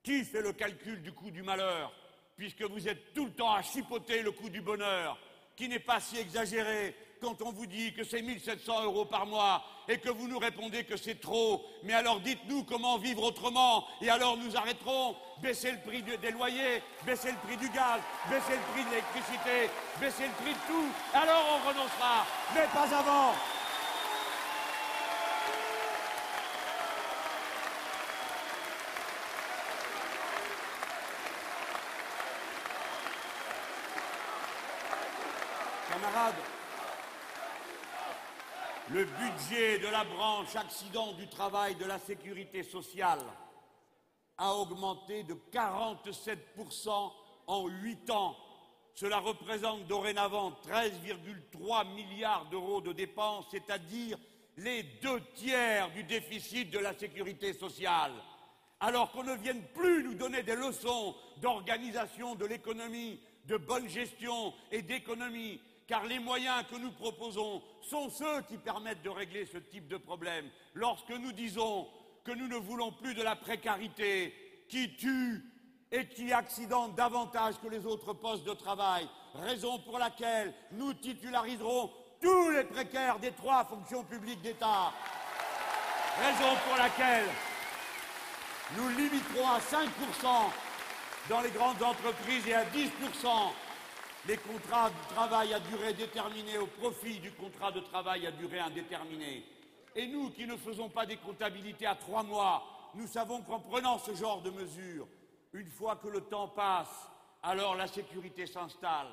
S2: Qui fait le calcul du coût du malheur Puisque vous êtes tout le temps à chipoter le coût du bonheur, qui n'est pas si exagéré quand on vous dit que c'est 1700 euros par mois et que vous nous répondez que c'est trop? Mais alors dites-nous comment vivre autrement et alors nous arrêterons. Baisser le prix des loyers, baisser le prix du gaz, baisser le prix de l'électricité, baisser le prix de tout. Alors on renoncera, mais pas avant. Camarades, le budget de la branche accident du travail de la sécurité sociale a augmenté de 47% en 8 ans. Cela représente dorénavant 13,3 milliards d'euros de dépenses, c'est-à-dire les deux tiers du déficit de la sécurité sociale. Alors qu'on ne vienne plus nous donner des leçons d'organisation de l'économie, de bonne gestion et d'économie, car les moyens que nous proposons sont ceux qui permettent de régler ce type de problème. Lorsque nous disons que nous ne voulons plus de la précarité qui tue et qui accidente davantage que les autres postes de travail, raison pour laquelle nous titulariserons tous les précaires des trois fonctions publiques d'État, raison pour laquelle nous limiterons à 5% dans les grandes entreprises et à 10% les contrats de travail à durée déterminée au profit du contrat de travail à durée indéterminée. Et nous qui ne faisons pas des comptabilités à trois mois, nous savons qu'en prenant ce genre de mesures, une fois que le temps passe, alors la sécurité s'installe.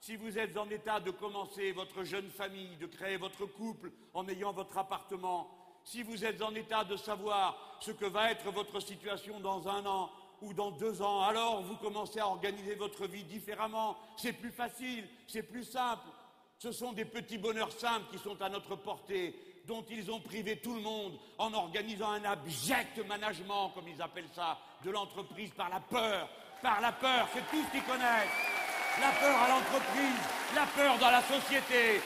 S2: Si vous êtes en état de commencer votre jeune famille, de créer votre couple en ayant votre appartement, si vous êtes en état de savoir ce que va être votre situation dans un an, ou dans deux ans, alors vous commencez à organiser votre vie différemment. C'est plus facile, c'est plus simple. Ce sont des petits bonheurs simples qui sont à notre portée, dont ils ont privé tout le monde en organisant un abject management, comme ils appellent ça, de l'entreprise par la peur. Par la peur, c'est tout ce qu'ils connaissent. La peur à l'entreprise, la peur dans la société.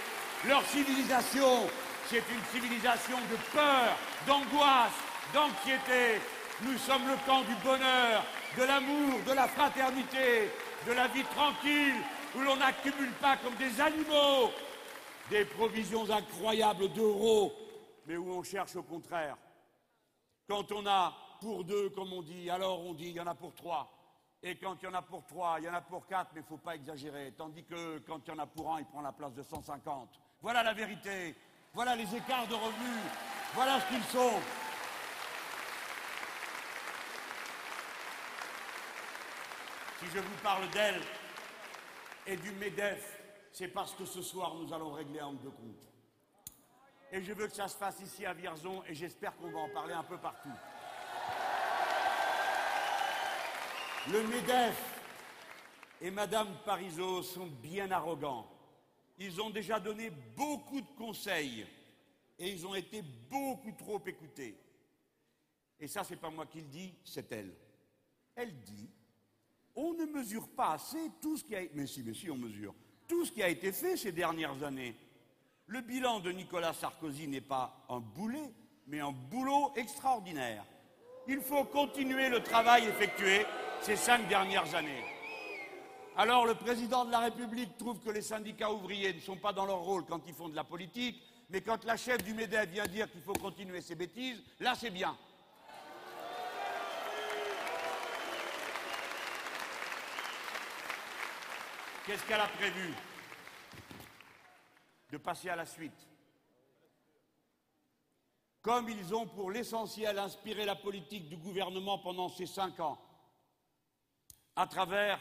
S2: Leur civilisation, c'est une civilisation de peur, d'angoisse, d'anxiété, nous sommes le camp du bonheur, de l'amour, de la fraternité, de la vie tranquille, où l'on n'accumule pas comme des animaux des provisions incroyables d'euros, mais où on cherche au contraire. Quand on a pour deux, comme on dit, alors on dit il y en a pour trois. Et quand il y en a pour trois, il y en a pour quatre, mais il ne faut pas exagérer. Tandis que quand il y en a pour un, il prend la place de 150. Voilà la vérité. Voilà les écarts de revenus. Voilà ce qu'ils sont. Si je vous parle d'elle et du MEDEF, c'est parce que ce soir, nous allons régler un de compte. Et je veux que ça se fasse ici à Vierzon et j'espère qu'on va en parler un peu partout. Le MEDEF et Madame Parisot sont bien arrogants. Ils ont déjà donné beaucoup de conseils et ils ont été beaucoup trop écoutés. Et ça, c'est pas moi qui le dis, c'est elle. Elle dit on ne mesure pas assez tout ce qui a si, mais tout ce qui a été fait ces dernières années. Le bilan de Nicolas Sarkozy n'est pas un boulet, mais un boulot extraordinaire. Il faut continuer le travail effectué ces cinq dernières années. Alors le président de la République trouve que les syndicats ouvriers ne sont pas dans leur rôle quand ils font de la politique, mais quand la chef du MEDEF vient dire qu'il faut continuer ses bêtises, là c'est bien. Qu'est-ce qu'elle a prévu De passer à la suite? Comme ils ont pour l'essentiel inspiré la politique du gouvernement pendant ces cinq ans, à travers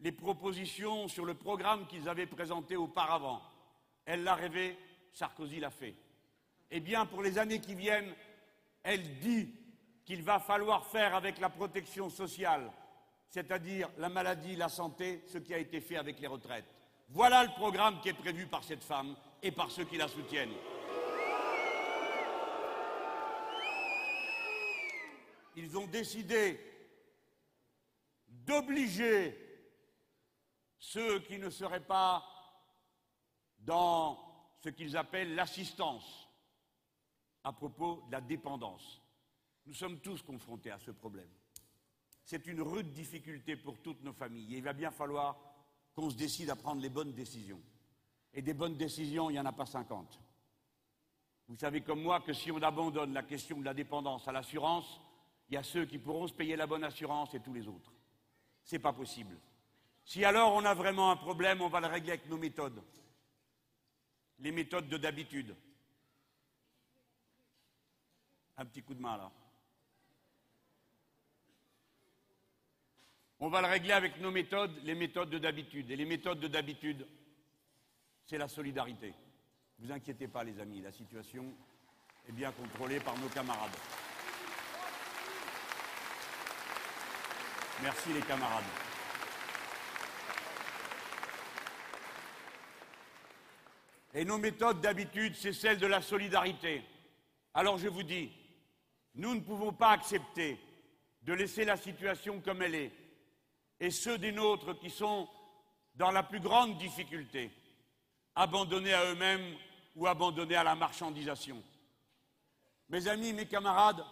S2: les propositions sur le programme qu'ils avaient présenté auparavant. Elle l'a rêvé, Sarkozy l'a fait. Eh bien, pour les années qui viennent, elle dit qu'il va falloir faire avec la protection sociale, c'est-à-dire la maladie, la santé, ce qui a été fait avec les retraites. Voilà le programme qui est prévu par cette femme et par ceux qui la soutiennent. Ils ont décidé d'obliger ceux qui ne seraient pas dans ce qu'ils appellent l'assistance à propos de la dépendance. Nous sommes tous confrontés à ce problème. C'est une rude difficulté pour toutes nos familles et il va bien falloir qu'on se décide à prendre les bonnes décisions. Et des bonnes décisions, il n'y en a pas 50. Vous savez comme moi que si on abandonne la question de la dépendance à l'assurance, il y a ceux qui pourront se payer la bonne assurance et tous les autres. Ce n'est pas possible. Si alors on a vraiment un problème, on va le régler avec nos méthodes. Les méthodes de d'habitude. Un petit coup de main là. On va le régler avec nos méthodes, les méthodes de d'habitude. Et les méthodes de d'habitude, c'est la solidarité. Ne vous inquiétez pas les amis, la situation est bien contrôlée par nos camarades. Merci les camarades. Et nos méthodes d'habitude, c'est celle de la solidarité. Alors je vous dis, nous ne pouvons pas accepter de laisser la situation comme elle est, et ceux des nôtres qui sont dans la plus grande difficulté, abandonnés à eux-mêmes ou abandonnés à la marchandisation. Mes amis, mes camarades,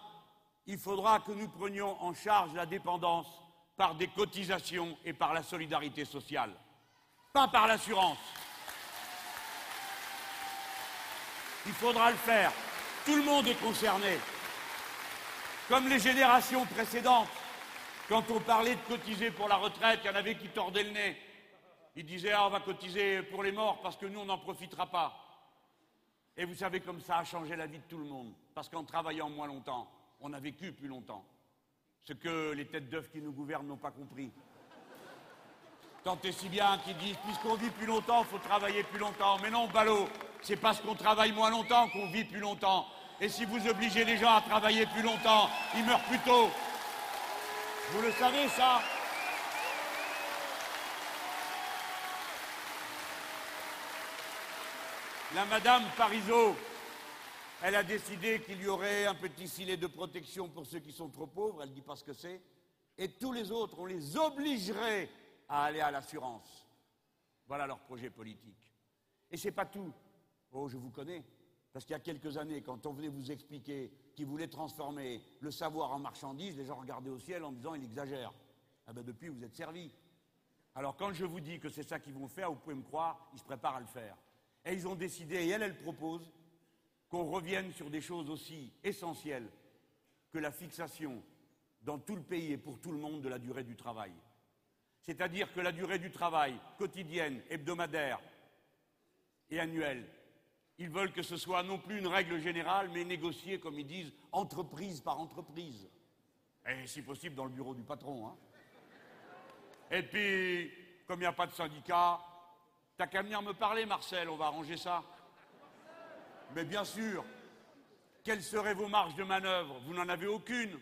S2: il faudra que nous prenions en charge la dépendance par des cotisations et par la solidarité sociale, pas par l'assurance. Il faudra le faire. Tout le monde est concerné. Comme les générations précédentes, quand on parlait de cotiser pour la retraite, il y en avait qui tordaient le nez. Ils disaient ah, on va cotiser pour les morts parce que nous, on n'en profitera pas. Et vous savez comme ça a changé la vie de tout le monde. Parce qu'en travaillant moins longtemps, on a vécu plus longtemps. Ce que les têtes d'œufs qui nous gouvernent n'ont pas compris. Tant et si bien qu'ils disent puisqu'on vit plus longtemps, il faut travailler plus longtemps. Mais non, ballot, c'est parce qu'on travaille moins longtemps qu'on vit plus longtemps. Et si vous obligez les gens à travailler plus longtemps, ils meurent plus tôt. Vous le savez, ça La Madame Parisot, elle a décidé qu'il y aurait un petit filet de protection pour ceux qui sont trop pauvres, elle dit pas ce que c'est, et tous les autres, on les obligerait à aller à l'assurance. Voilà leur projet politique. Et c'est pas tout. Oh, je vous connais. Parce qu'il y a quelques années, quand on venait vous expliquer qu'ils voulaient transformer le savoir en marchandise, les gens regardaient au ciel en disant il exagère. Ah ben depuis, vous êtes servis. Alors quand je vous dis que c'est ça qu'ils vont faire, vous pouvez me croire, ils se préparent à le faire. Et ils ont décidé, et elle, elle propose, qu'on revienne sur des choses aussi essentielles que la fixation dans tout le pays et pour tout le monde de la durée du travail. C'est-à-dire que la durée du travail quotidienne, hebdomadaire et annuelle ils veulent que ce soit non plus une règle générale, mais négociée, comme ils disent, entreprise par entreprise. Et si possible dans le bureau du patron. Hein. Et puis, comme il n'y a pas de syndicat, t'as qu'à venir me parler, Marcel, on va arranger ça. Mais bien sûr, quelles seraient vos marges de manœuvre? Vous n'en avez aucune.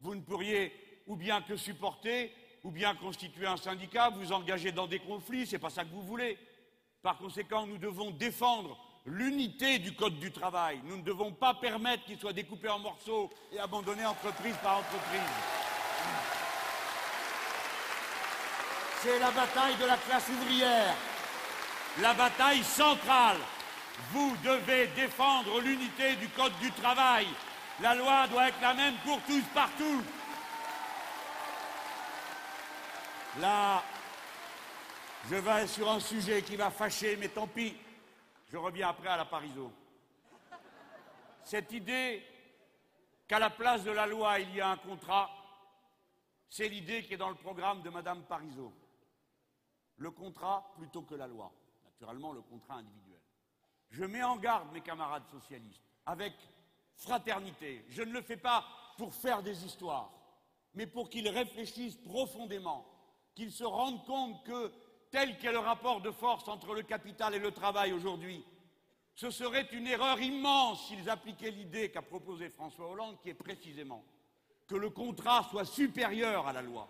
S2: Vous ne pourriez ou bien que supporter, ou bien constituer un syndicat, vous engager dans des conflits, c'est pas ça que vous voulez. Par conséquent, nous devons défendre l'unité du Code du travail. Nous ne devons pas permettre qu'il soit découpé en morceaux et abandonné entreprise par entreprise. C'est la bataille de la classe ouvrière, la bataille centrale. Vous devez défendre l'unité du Code du travail. La loi doit être la même pour tous partout. Je vais sur un sujet qui va fâcher, mais tant pis. Je reviens après à la Parizeau. Cette idée qu'à la place de la loi, il y a un contrat, c'est l'idée qui est dans le programme de Madame Parizeau. Le contrat plutôt que la loi. Naturellement, le contrat individuel. Je mets en garde mes camarades socialistes avec fraternité. Je ne le fais pas pour faire des histoires, mais pour qu'ils réfléchissent profondément, qu'ils se rendent compte que tel qu'est le rapport de force entre le capital et le travail aujourd'hui, ce serait une erreur immense s'ils appliquaient l'idée qu'a proposée François Hollande, qui est précisément que le contrat soit supérieur à la loi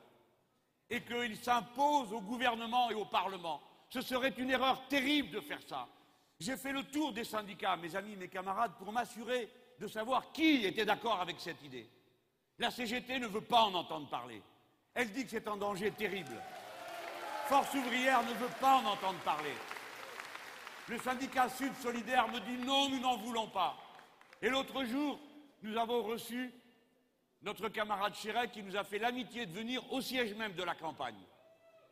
S2: et qu'il s'impose au gouvernement et au Parlement. Ce serait une erreur terrible de faire ça. J'ai fait le tour des syndicats, mes amis, mes camarades, pour m'assurer de savoir qui était d'accord avec cette idée. La CGT ne veut pas en entendre parler. Elle dit que c'est un danger terrible. Force ouvrière ne veut pas en entendre parler. Le syndicat Sud Solidaire me dit non, nous n'en voulons pas. Et l'autre jour, nous avons reçu notre camarade Chirac qui nous a fait l'amitié de venir au siège même de la campagne.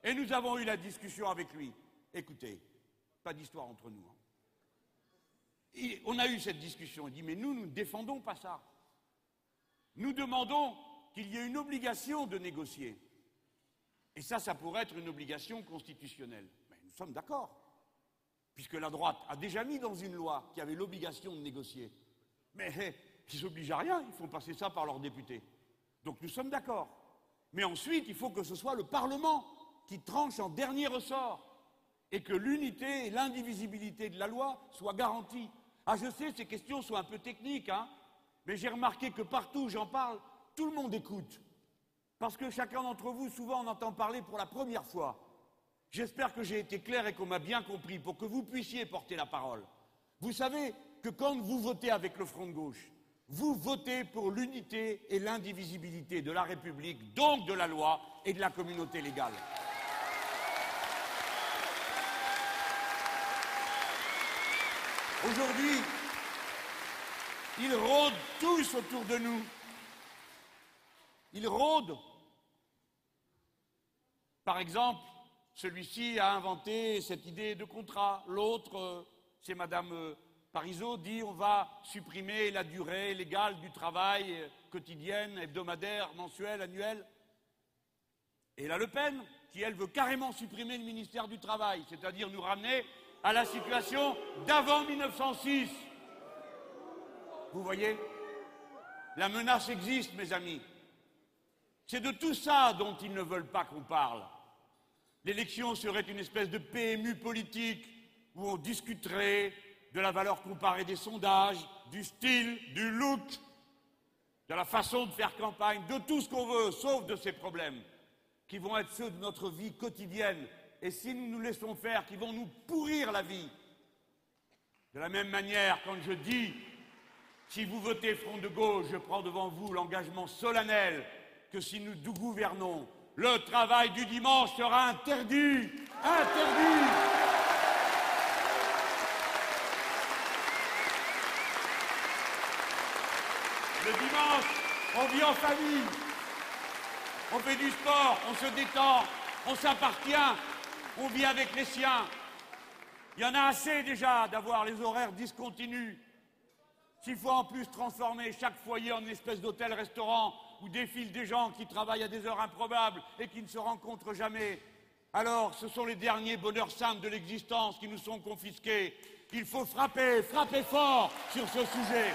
S2: Et nous avons eu la discussion avec lui. Écoutez, pas d'histoire entre nous. Hein. on a eu cette discussion. Il dit Mais nous, nous ne défendons pas ça. Nous demandons qu'il y ait une obligation de négocier. Et ça, ça pourrait être une obligation constitutionnelle. Mais nous sommes d'accord, puisque la droite a déjà mis dans une loi qui avait l'obligation de négocier. Mais ils s'obligent à rien, ils font passer ça par leurs députés. Donc nous sommes d'accord. Mais ensuite, il faut que ce soit le Parlement qui tranche en dernier ressort et que l'unité et l'indivisibilité de la loi soient garanties. Ah, je sais, ces questions sont un peu techniques, hein, mais j'ai remarqué que partout où j'en parle, tout le monde écoute. Parce que chacun d'entre vous, souvent, en entend parler pour la première fois. J'espère que j'ai été clair et qu'on m'a bien compris pour que vous puissiez porter la parole. Vous savez que quand vous votez avec le Front de gauche, vous votez pour l'unité et l'indivisibilité de la République, donc de la loi et de la communauté légale. Aujourd'hui, ils rôdent tous autour de nous. Ils rôdent par exemple, celui-ci a inventé cette idée de contrat. L'autre, euh, c'est Madame euh, Parisot, dit on va supprimer la durée légale du travail euh, quotidienne, hebdomadaire, mensuel, annuel. Et la Le Pen, qui elle veut carrément supprimer le ministère du Travail, c'est-à-dire nous ramener à la situation d'avant 1906. Vous voyez? La menace existe, mes amis. C'est de tout ça dont ils ne veulent pas qu'on parle. L'élection serait une espèce de PMU politique où on discuterait de la valeur comparée des sondages, du style, du look, de la façon de faire campagne, de tout ce qu'on veut, sauf de ces problèmes, qui vont être ceux de notre vie quotidienne, et si nous nous laissons faire, qui vont nous pourrir la vie. De la même manière, quand je dis, si vous votez Front de gauche, je prends devant vous l'engagement solennel que si nous gouvernons, le travail du dimanche sera interdit. Interdit. Le dimanche, on vit en famille. On fait du sport, on se détend, on s'appartient, on vit avec les siens. Il y en a assez déjà d'avoir les horaires discontinus. S'il faut en plus transformer chaque foyer en une espèce d'hôtel-restaurant où défilent des gens qui travaillent à des heures improbables et qui ne se rencontrent jamais. Alors, ce sont les derniers bonheurs simples de l'existence qui nous sont confisqués. Il faut frapper, frapper fort sur ce sujet.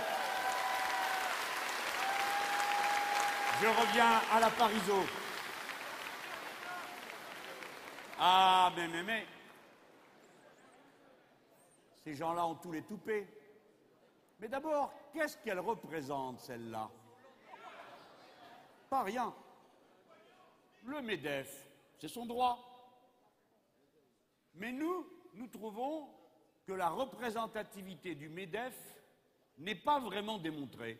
S2: Je reviens à la Parizeau. Ah, mais, mais, mais. Ces gens-là ont tous les toupets. Mais d'abord, qu'est-ce qu'elle représente, celle-là? Rien. le MEDEF, c'est son droit. Mais nous, nous trouvons que la représentativité du MEDEF n'est pas vraiment démontrée.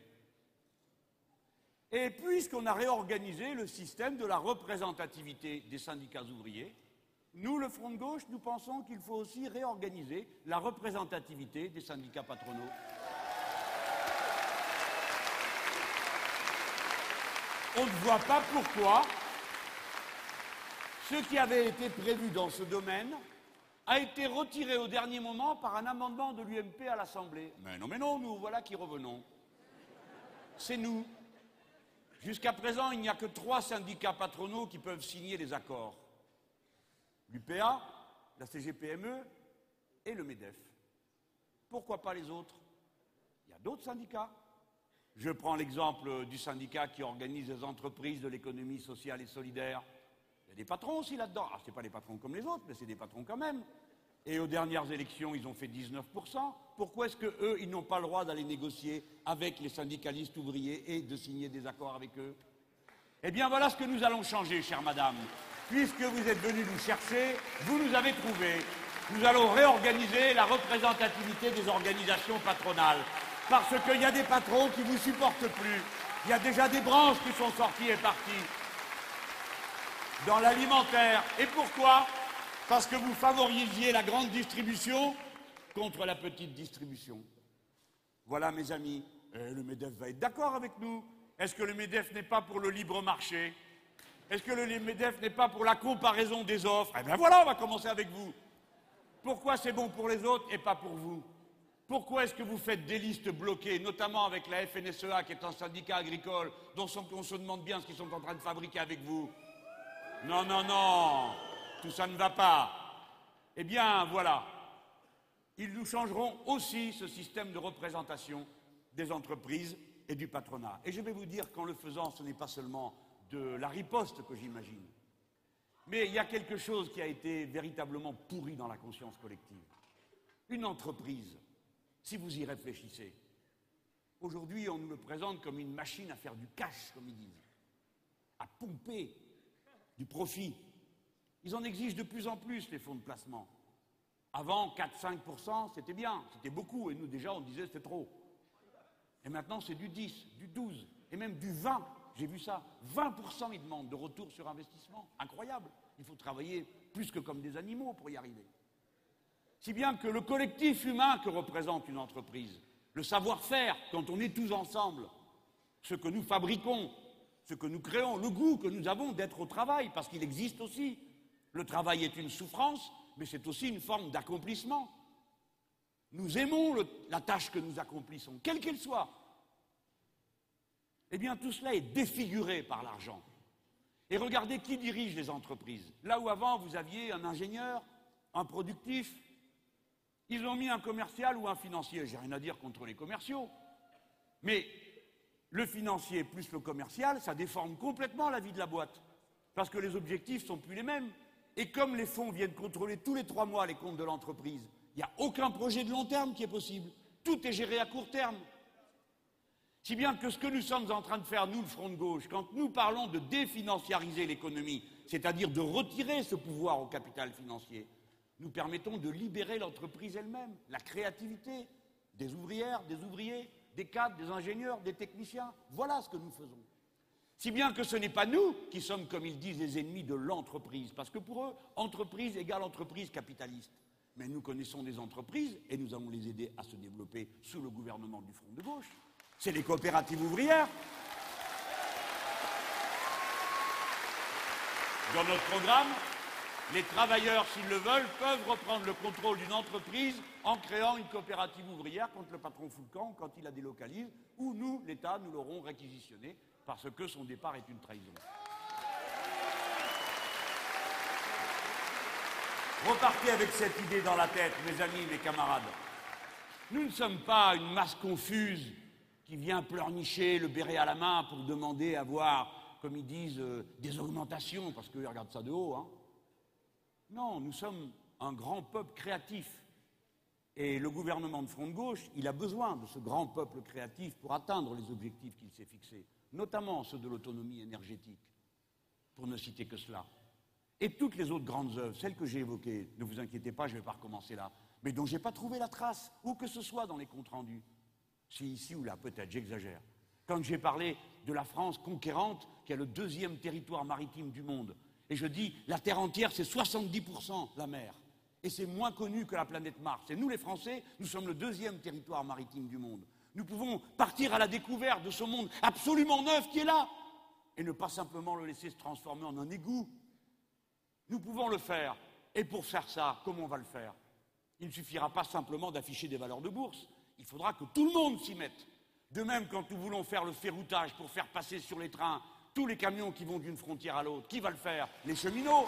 S2: Et puisqu'on a réorganisé le système de la représentativité des syndicats ouvriers, nous, le Front de gauche, nous pensons qu'il faut aussi réorganiser la représentativité des syndicats patronaux. On ne voit pas pourquoi ce qui avait été prévu dans ce domaine a été retiré au dernier moment par un amendement de l'UMP à l'Assemblée. Mais non, mais non, nous voilà qui revenons. C'est nous. Jusqu'à présent, il n'y a que trois syndicats patronaux qui peuvent signer les accords. L'UPA, la CGPME et le MEDEF. Pourquoi pas les autres? Il y a d'autres syndicats. Je prends l'exemple du syndicat qui organise les entreprises de l'économie sociale et solidaire. Il y a des patrons aussi là-dedans. Ah, ce pas les patrons comme les autres, mais c'est des patrons quand même. Et aux dernières élections, ils ont fait 19%. Pourquoi est-ce qu'eux, ils n'ont pas le droit d'aller négocier avec les syndicalistes ouvriers et de signer des accords avec eux? Eh bien, voilà ce que nous allons changer, chère madame. Puisque vous êtes venus nous chercher, vous nous avez trouvés. Nous allons réorganiser la représentativité des organisations patronales. Parce qu'il y a des patrons qui ne vous supportent plus. Il y a déjà des branches qui sont sorties et parties. Dans l'alimentaire. Et pourquoi? Parce que vous favorisiez la grande distribution contre la petite distribution. Voilà, mes amis, le MEDEF va être d'accord avec nous. Est-ce que le MEDEF n'est pas pour le libre marché? Est-ce que le MEDEF n'est pas pour la comparaison des offres? Eh bien voilà, on va commencer avec vous. Pourquoi c'est bon pour les autres et pas pour vous? Pourquoi est-ce que vous faites des listes bloquées, notamment avec la FNSEA, qui est un syndicat agricole, dont on se demande bien ce qu'ils sont en train de fabriquer avec vous? Non, non, non, tout ça ne va pas. Eh bien, voilà, ils nous changeront aussi ce système de représentation des entreprises et du patronat. Et je vais vous dire qu'en le faisant, ce n'est pas seulement de la riposte que j'imagine, mais il y a quelque chose qui a été véritablement pourri dans la conscience collective. Une entreprise, si vous y réfléchissez, aujourd'hui on nous le présente comme une machine à faire du cash, comme ils disent, à pomper du profit. Ils en exigent de plus en plus, les fonds de placement. Avant, 4-5%, c'était bien, c'était beaucoup, et nous déjà on disait c'était trop. Et maintenant c'est du 10, du 12, et même du 20. J'ai vu ça. 20% ils demandent de retour sur investissement. Incroyable. Il faut travailler plus que comme des animaux pour y arriver. Si bien que le collectif humain que représente une entreprise, le savoir-faire, quand on est tous ensemble, ce que nous fabriquons, ce que nous créons, le goût que nous avons d'être au travail, parce qu'il existe aussi. Le travail est une souffrance, mais c'est aussi une forme d'accomplissement. Nous aimons la tâche que nous accomplissons, quelle qu'elle soit. Eh bien, tout cela est défiguré par l'argent. Et regardez qui dirige les entreprises. Là où avant vous aviez un ingénieur, un productif, ils ont mis un commercial ou un financier. J'ai rien à dire contre les commerciaux. Mais le financier plus le commercial, ça déforme complètement la vie de la boîte. Parce que les objectifs sont plus les mêmes. Et comme les fonds viennent contrôler tous les trois mois les comptes de l'entreprise, il n'y a aucun projet de long terme qui est possible. Tout est géré à court terme. Si bien que ce que nous sommes en train de faire, nous, le Front de gauche, quand nous parlons de définanciariser l'économie, c'est-à-dire de retirer ce pouvoir au capital financier, nous permettons de libérer l'entreprise elle-même, la créativité des ouvrières, des ouvriers, des cadres, des ingénieurs, des techniciens. Voilà ce que nous faisons. Si bien que ce n'est pas nous qui sommes, comme ils disent, les ennemis de l'entreprise, parce que pour eux, entreprise égale entreprise capitaliste. Mais nous connaissons des entreprises et nous allons les aider à se développer sous le gouvernement du Front de gauche. C'est les coopératives ouvrières. Dans notre programme, les travailleurs, s'ils le veulent, peuvent reprendre le contrôle d'une entreprise en créant une coopérative ouvrière contre le patron Foucan quand il la délocalise, ou nous, l'État, nous l'aurons réquisitionné parce que son départ est une trahison. Repartez avec cette idée dans la tête, mes amis, mes camarades. Nous ne sommes pas une masse confuse qui vient pleurnicher le béret à la main pour demander à voir, comme ils disent, euh, des augmentations, parce qu'ils regardent ça de haut. Hein. Non, nous sommes un grand peuple créatif. Et le gouvernement de Front de Gauche, il a besoin de ce grand peuple créatif pour atteindre les objectifs qu'il s'est fixés notamment ceux de l'autonomie énergétique. pour ne citer que cela. Et toutes les autres grandes œuvres, celles que j'ai évoquées, ne vous inquiétez pas, je ne vais pas recommencer là, mais dont je n'ai pas trouvé la trace, où que ce soit dans les comptes rendus. Si ici ou là, peut-être, j'exagère. Quand j'ai parlé de la France conquérante, qui est le deuxième territoire maritime du monde, et je dis, la Terre entière, c'est 70% la mer. Et c'est moins connu que la planète Mars. Et nous, les Français, nous sommes le deuxième territoire maritime du monde. Nous pouvons partir à la découverte de ce monde absolument neuf qui est là, et ne pas simplement le laisser se transformer en un égout. Nous pouvons le faire. Et pour faire ça, comment on va le faire? Il ne suffira pas simplement d'afficher des valeurs de bourse. Il faudra que tout le monde s'y mette. De même, quand nous voulons faire le ferroutage pour faire passer sur les trains tous les camions qui vont d'une frontière à l'autre, qui va le faire Les cheminots,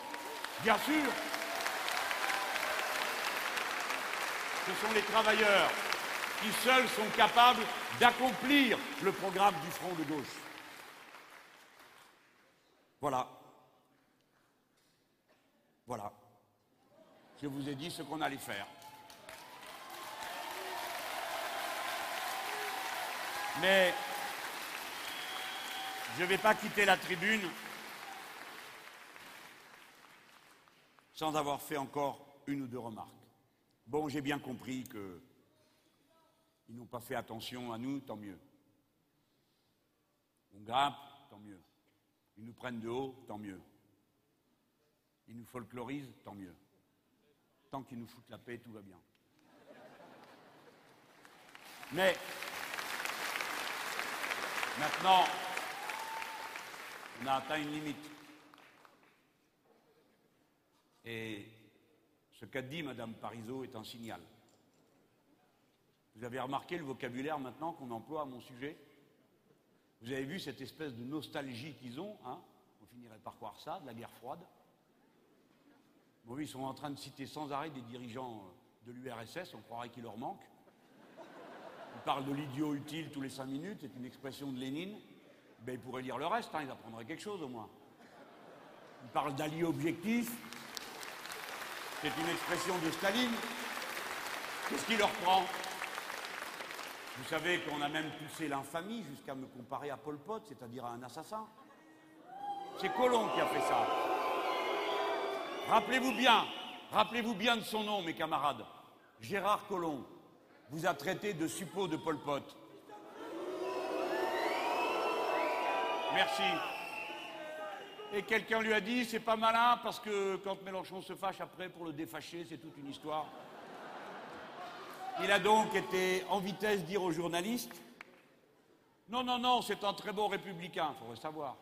S2: bien sûr. Ce sont les travailleurs qui seuls sont capables d'accomplir le programme du front de gauche. Voilà. Voilà. Je vous ai dit ce qu'on allait faire. Mais je ne vais pas quitter la tribune sans avoir fait encore une ou deux remarques. Bon, j'ai bien compris qu'ils n'ont pas fait attention à nous, tant mieux. On grimpe, tant mieux. Ils nous prennent de haut, tant mieux. Ils nous folklorisent, tant mieux. Tant qu'ils nous foutent la paix, tout va bien. Mais maintenant, on a atteint une limite. Et ce qu'a dit Madame Parisot est un signal. Vous avez remarqué le vocabulaire maintenant qu'on emploie à mon sujet? Vous avez vu cette espèce de nostalgie qu'ils ont, hein? On finirait par croire ça, de la guerre froide. Bon, ils sont en train de citer sans arrêt des dirigeants de l'URSS, on croirait qu'il leur manque. Ils parlent de l'idiot utile tous les cinq minutes, c'est une expression de Lénine. Ben, ils pourraient lire le reste, hein, ils apprendraient quelque chose au moins. Ils parlent d'alliés objectifs, c'est une expression de Staline. Qu'est-ce qui leur prend? Vous savez qu'on a même poussé l'infamie jusqu'à me comparer à Pol Pot, c'est-à-dire à un assassin. C'est Colomb qui a fait ça. Rappelez-vous bien, rappelez-vous bien de son nom, mes camarades. Gérard Collomb vous a traité de suppôt de Pol Pot. Merci. Et quelqu'un lui a dit, c'est pas malin parce que quand Mélenchon se fâche après pour le défâcher, c'est toute une histoire. Il a donc été en vitesse dire aux journalistes, non, non, non, c'est un très bon républicain, il faudrait savoir.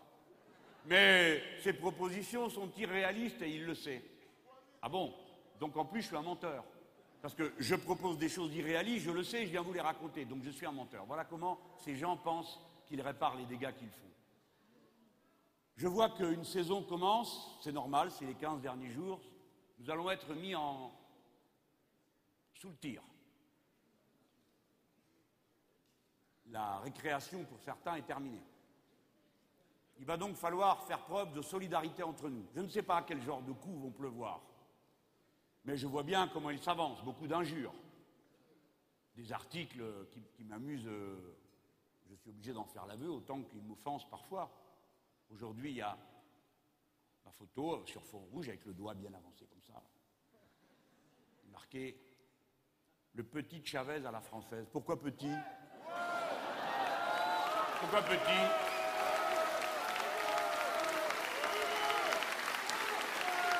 S2: Mais ses propositions sont irréalistes et il le sait. Ah bon? Donc en plus, je suis un menteur. Parce que je propose des choses irréalistes, je le sais, je viens vous les raconter. Donc je suis un menteur. Voilà comment ces gens pensent qu'ils réparent les dégâts qu'ils font. Je vois qu'une saison commence, c'est normal, c'est les 15 derniers jours. Nous allons être mis en sous le tir. La récréation pour certains est terminée. Il va donc falloir faire preuve de solidarité entre nous. Je ne sais pas quel genre de coups vont pleuvoir, mais je vois bien comment ils s'avancent, beaucoup d'injures, des articles qui, m'amusent, euh, je suis obligé d'en faire l'aveu, autant qu'ils m'offensent parfois. Aujourd'hui, il y a ma photo sur fond rouge avec le doigt bien avancé comme ça, marqué le petit Chavez à la française. Pourquoi petit? Pourquoi petit?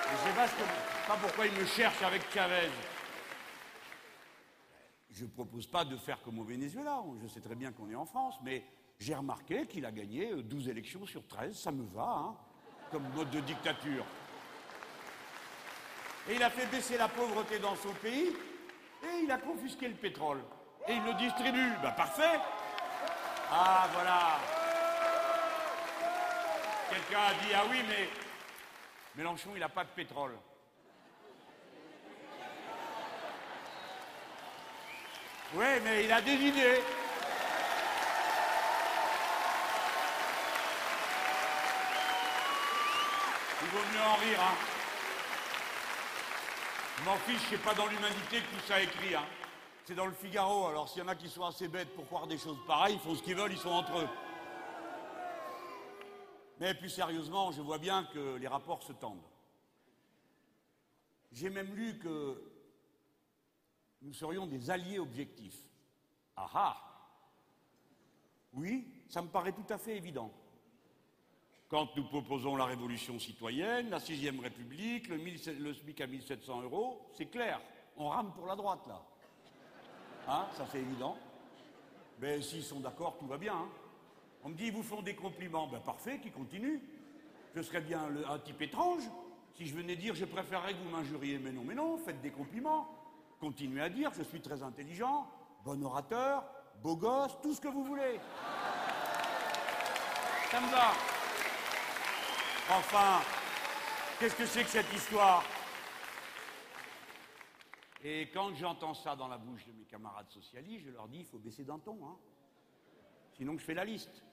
S2: Je ne sais pas, pourquoi il me cherche avec Chavez. Je ne propose pas de faire comme au Venezuela, je sais très bien qu'on est en France, mais j'ai remarqué qu'il a gagné 12 élections sur 13, ça me va, hein, comme mode de dictature. Et il a fait baisser la pauvreté dans son pays, et il a confisqué le pétrole. Et il le distribue. Ben parfait Ah voilà Quelqu'un a dit, ah oui, mais Mélenchon, il n'a pas de pétrole. Oui, mais il a des idées. Il vaut mieux en rire, hein. Je m'en fiche, c'est pas dans l'humanité que tout ça écrit, hein. C'est dans le Figaro, alors s'il y en a qui sont assez bêtes pour croire des choses pareilles, ils font ce qu'ils veulent, ils sont entre eux. Mais plus sérieusement, je vois bien que les rapports se tendent. J'ai même lu que nous serions des alliés objectifs. Ah ah Oui, ça me paraît tout à fait évident. Quand nous proposons la révolution citoyenne, la sixième république, le, SMIC à 1700 euros, c'est clair, on rame pour la droite là. Hein, ça c'est évident. Mais s'ils sont d'accord, tout va bien. Hein. On me dit, ils vous font des compliments. Ben parfait, qu'ils continuent. Je serais bien un type étrange si je venais dire, je préférerais que vous m'injuriez. Mais non, mais non, faites des compliments. Continuez à dire, je suis très intelligent, bon orateur, beau gosse, tout ce que vous voulez. Ça me va. Enfin, qu'est-ce que c'est que cette histoire? Et quand j'entends ça dans la bouche de mes camarades socialistes, je leur dis, il faut baisser d'un ton. Hein. Sinon, je fais la liste.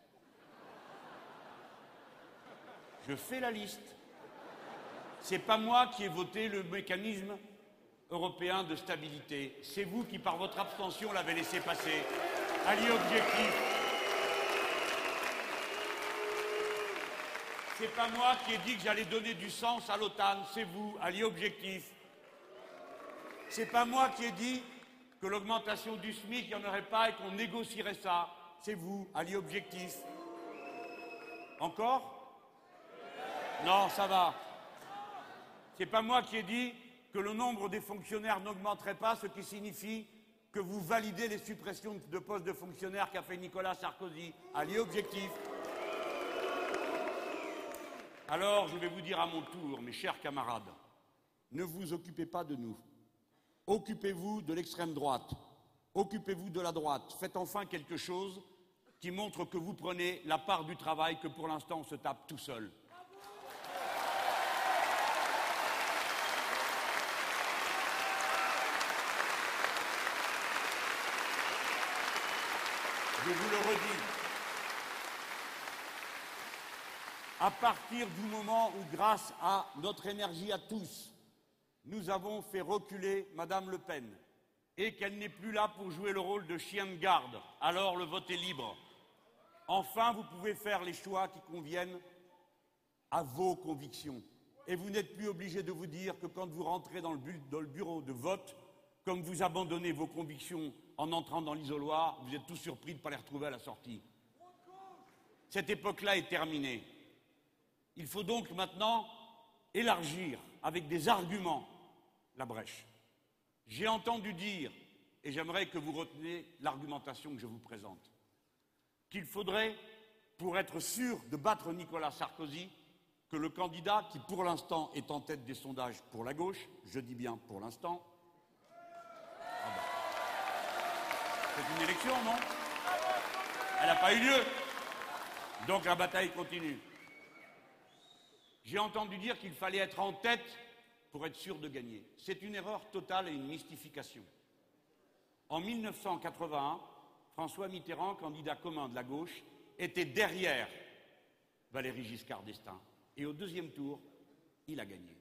S2: Je fais la liste. C'est pas moi qui ai voté le mécanisme européen de stabilité. C'est vous qui, par votre abstention, l'avez laissé passer. Allié objectif. C'est pas moi qui ai dit que j'allais donner du sens à l'OTAN, c'est vous, allié objectif. C'est pas moi qui ai dit que l'augmentation du SMIC, il n'y en aurait pas et qu'on négocierait ça. C'est vous, allié objectif. Encore? Non, ça va. C'est pas moi qui ai dit que le nombre des fonctionnaires n'augmenterait pas, ce qui signifie que vous validez les suppressions de postes de fonctionnaires qu'a fait Nicolas Sarkozy. Allié objectif. Alors, je vais vous dire à mon tour, mes chers camarades, ne vous occupez pas de nous. Occupez-vous de l'extrême droite. Occupez-vous de la droite. Faites enfin quelque chose qui montre que vous prenez la part du travail que pour l'instant on se tape tout seul. Je vous le redis, à partir du moment où, grâce à notre énergie à tous, nous avons fait reculer Madame Le Pen et qu'elle n'est plus là pour jouer le rôle de chien de garde, alors le vote est libre. Enfin, vous pouvez faire les choix qui conviennent à vos convictions. Et vous n'êtes plus obligé de vous dire que quand vous rentrez dans le, bureau de vote, comme vous abandonnez vos convictions en entrant dans l'isoloir, vous êtes tous surpris de ne pas les retrouver à la sortie. Cette époque-là est terminée. Il faut donc maintenant élargir avec des arguments la brèche. J'ai entendu dire, et j'aimerais que vous reteniez l'argumentation que je vous présente, qu'il faudrait, pour être sûr de battre Nicolas Sarkozy, que le candidat qui pour l'instant est en tête des sondages pour la gauche, je dis bien pour l'instant, ah c'est une élection, non? Elle n'a pas eu lieu. Donc la bataille continue. J'ai entendu dire qu'il fallait être en tête pour être sûr de gagner. C'est une erreur totale et une mystification. En 1981, François Mitterrand, candidat commun de la gauche, était derrière Valéry Giscard d'Estaing. Et au deuxième tour, il a gagné.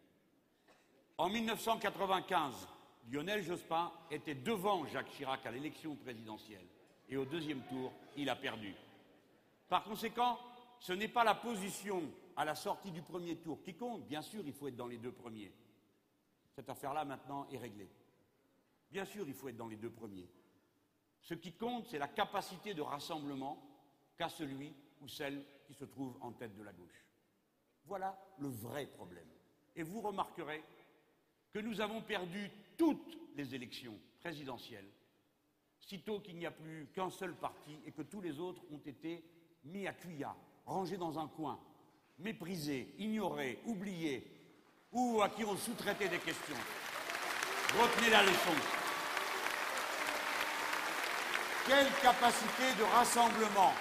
S2: En 1995, Lionel Jospin était devant Jacques Chirac à l'élection présidentielle. Et au deuxième tour, il a perdu. Par conséquent, ce n'est pas la position à la sortie du premier tour qui compte. Bien sûr, il faut être dans les deux premiers. Cette affaire-là, maintenant, est réglée. Bien sûr, il faut être dans les deux premiers. Ce qui compte, c'est la capacité de rassemblement qu'a celui ou celle qui se trouve en tête de la gauche. Voilà le vrai problème. Et vous remarquerez que nous avons perdu toutes les élections présidentielles, sitôt qu'il n'y a plus qu'un seul parti et que tous les autres ont été mis à cuillard, rangés dans un coin, méprisés, ignorés, oubliés, ou à qui on sous-traitait des questions. Retenez la leçon. Quelle capacité de rassemblement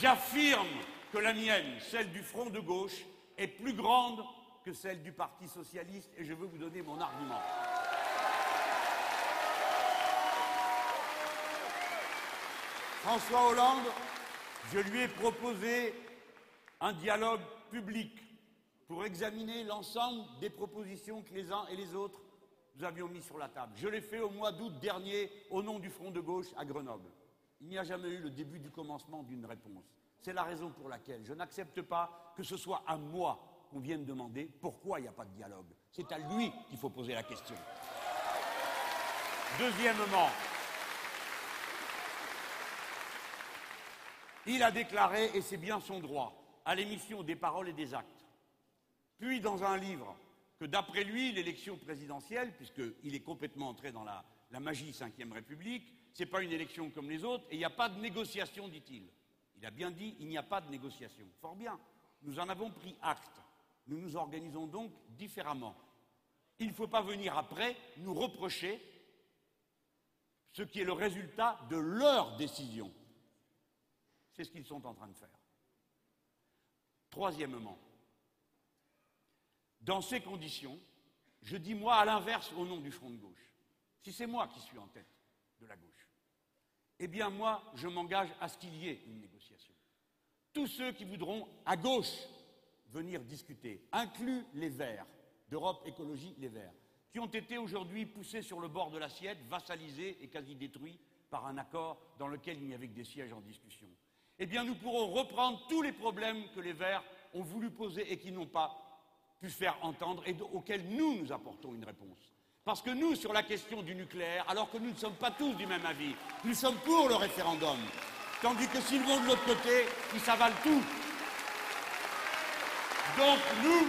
S2: J'affirme que la mienne, celle du Front de gauche, est plus grande que celle du Parti socialiste et je veux vous donner mon argument. François Hollande, je lui ai proposé un dialogue public pour examiner l'ensemble des propositions que les uns et les autres nous avions mis sur la table. Je l'ai fait au mois d'août dernier au nom du Front de gauche à Grenoble. Il n'y a jamais eu le début du commencement d'une réponse. C'est la raison pour laquelle je n'accepte pas que ce soit à moi qu'on vienne demander pourquoi il n'y a pas de dialogue. C'est à lui qu'il faut poser la question. Deuxièmement, il a déclaré, et c'est bien son droit, à l'émission des paroles et des actes, puis dans un livre que d'après lui, l'élection présidentielle, puisqu'il est complètement entré dans la, la magie Ve République, ce n'est pas une élection comme les autres, et il n'y a pas de négociation, dit-il. Il a bien dit, il n'y a pas de négociation. Fort bien, nous en avons pris acte. Nous nous organisons donc différemment. Il ne faut pas venir après nous reprocher ce qui est le résultat de leur décision. C'est ce qu'ils sont en train de faire. Troisièmement, dans ces conditions, je dis moi à l'inverse au nom du Front de gauche. Si c'est moi qui suis en tête de la gauche, eh bien moi, je m'engage à ce qu'il y ait une négociation. Tous ceux qui voudront, à gauche, venir discuter, inclus les Verts, d'Europe Écologie Les Verts, qui ont été aujourd'hui poussés sur le bord de l'assiette, vassalisés et quasi détruits par un accord dans lequel il n'y avait que des sièges en discussion. Eh bien, nous pourrons reprendre tous les problèmes que les Verts ont voulu poser et qui n'ont pas pu faire entendre et auxquels nous, nous apportons une réponse. Parce que nous, sur la question du nucléaire, alors que nous ne sommes pas tous du même avis, nous sommes pour le référendum. Tandis que s'ils vont de l'autre côté, ils s'avalent tout. Donc nous,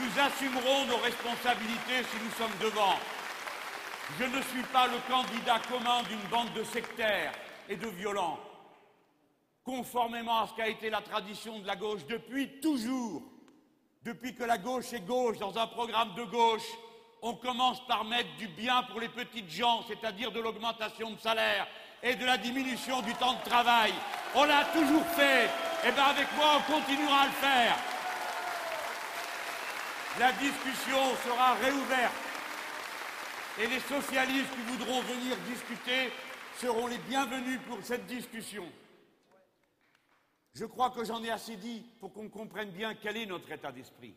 S2: nous assumerons nos responsabilités si nous sommes devant. Je ne suis pas le candidat commun d'une bande de sectaires et de violents. Conformément à ce qu'a été la tradition de la gauche depuis toujours, depuis que la gauche est gauche dans un programme de gauche, on commence par mettre du bien pour les petites gens, c'est-à-dire de l'augmentation de salaire et de la diminution du temps de travail. On l'a toujours fait. Et eh bien avec moi, on continuera à le faire. La discussion sera réouverte. Et les socialistes qui voudront venir discuter seront les bienvenus pour cette discussion. Je crois que j'en ai assez dit pour qu'on comprenne bien quel est notre état d'esprit.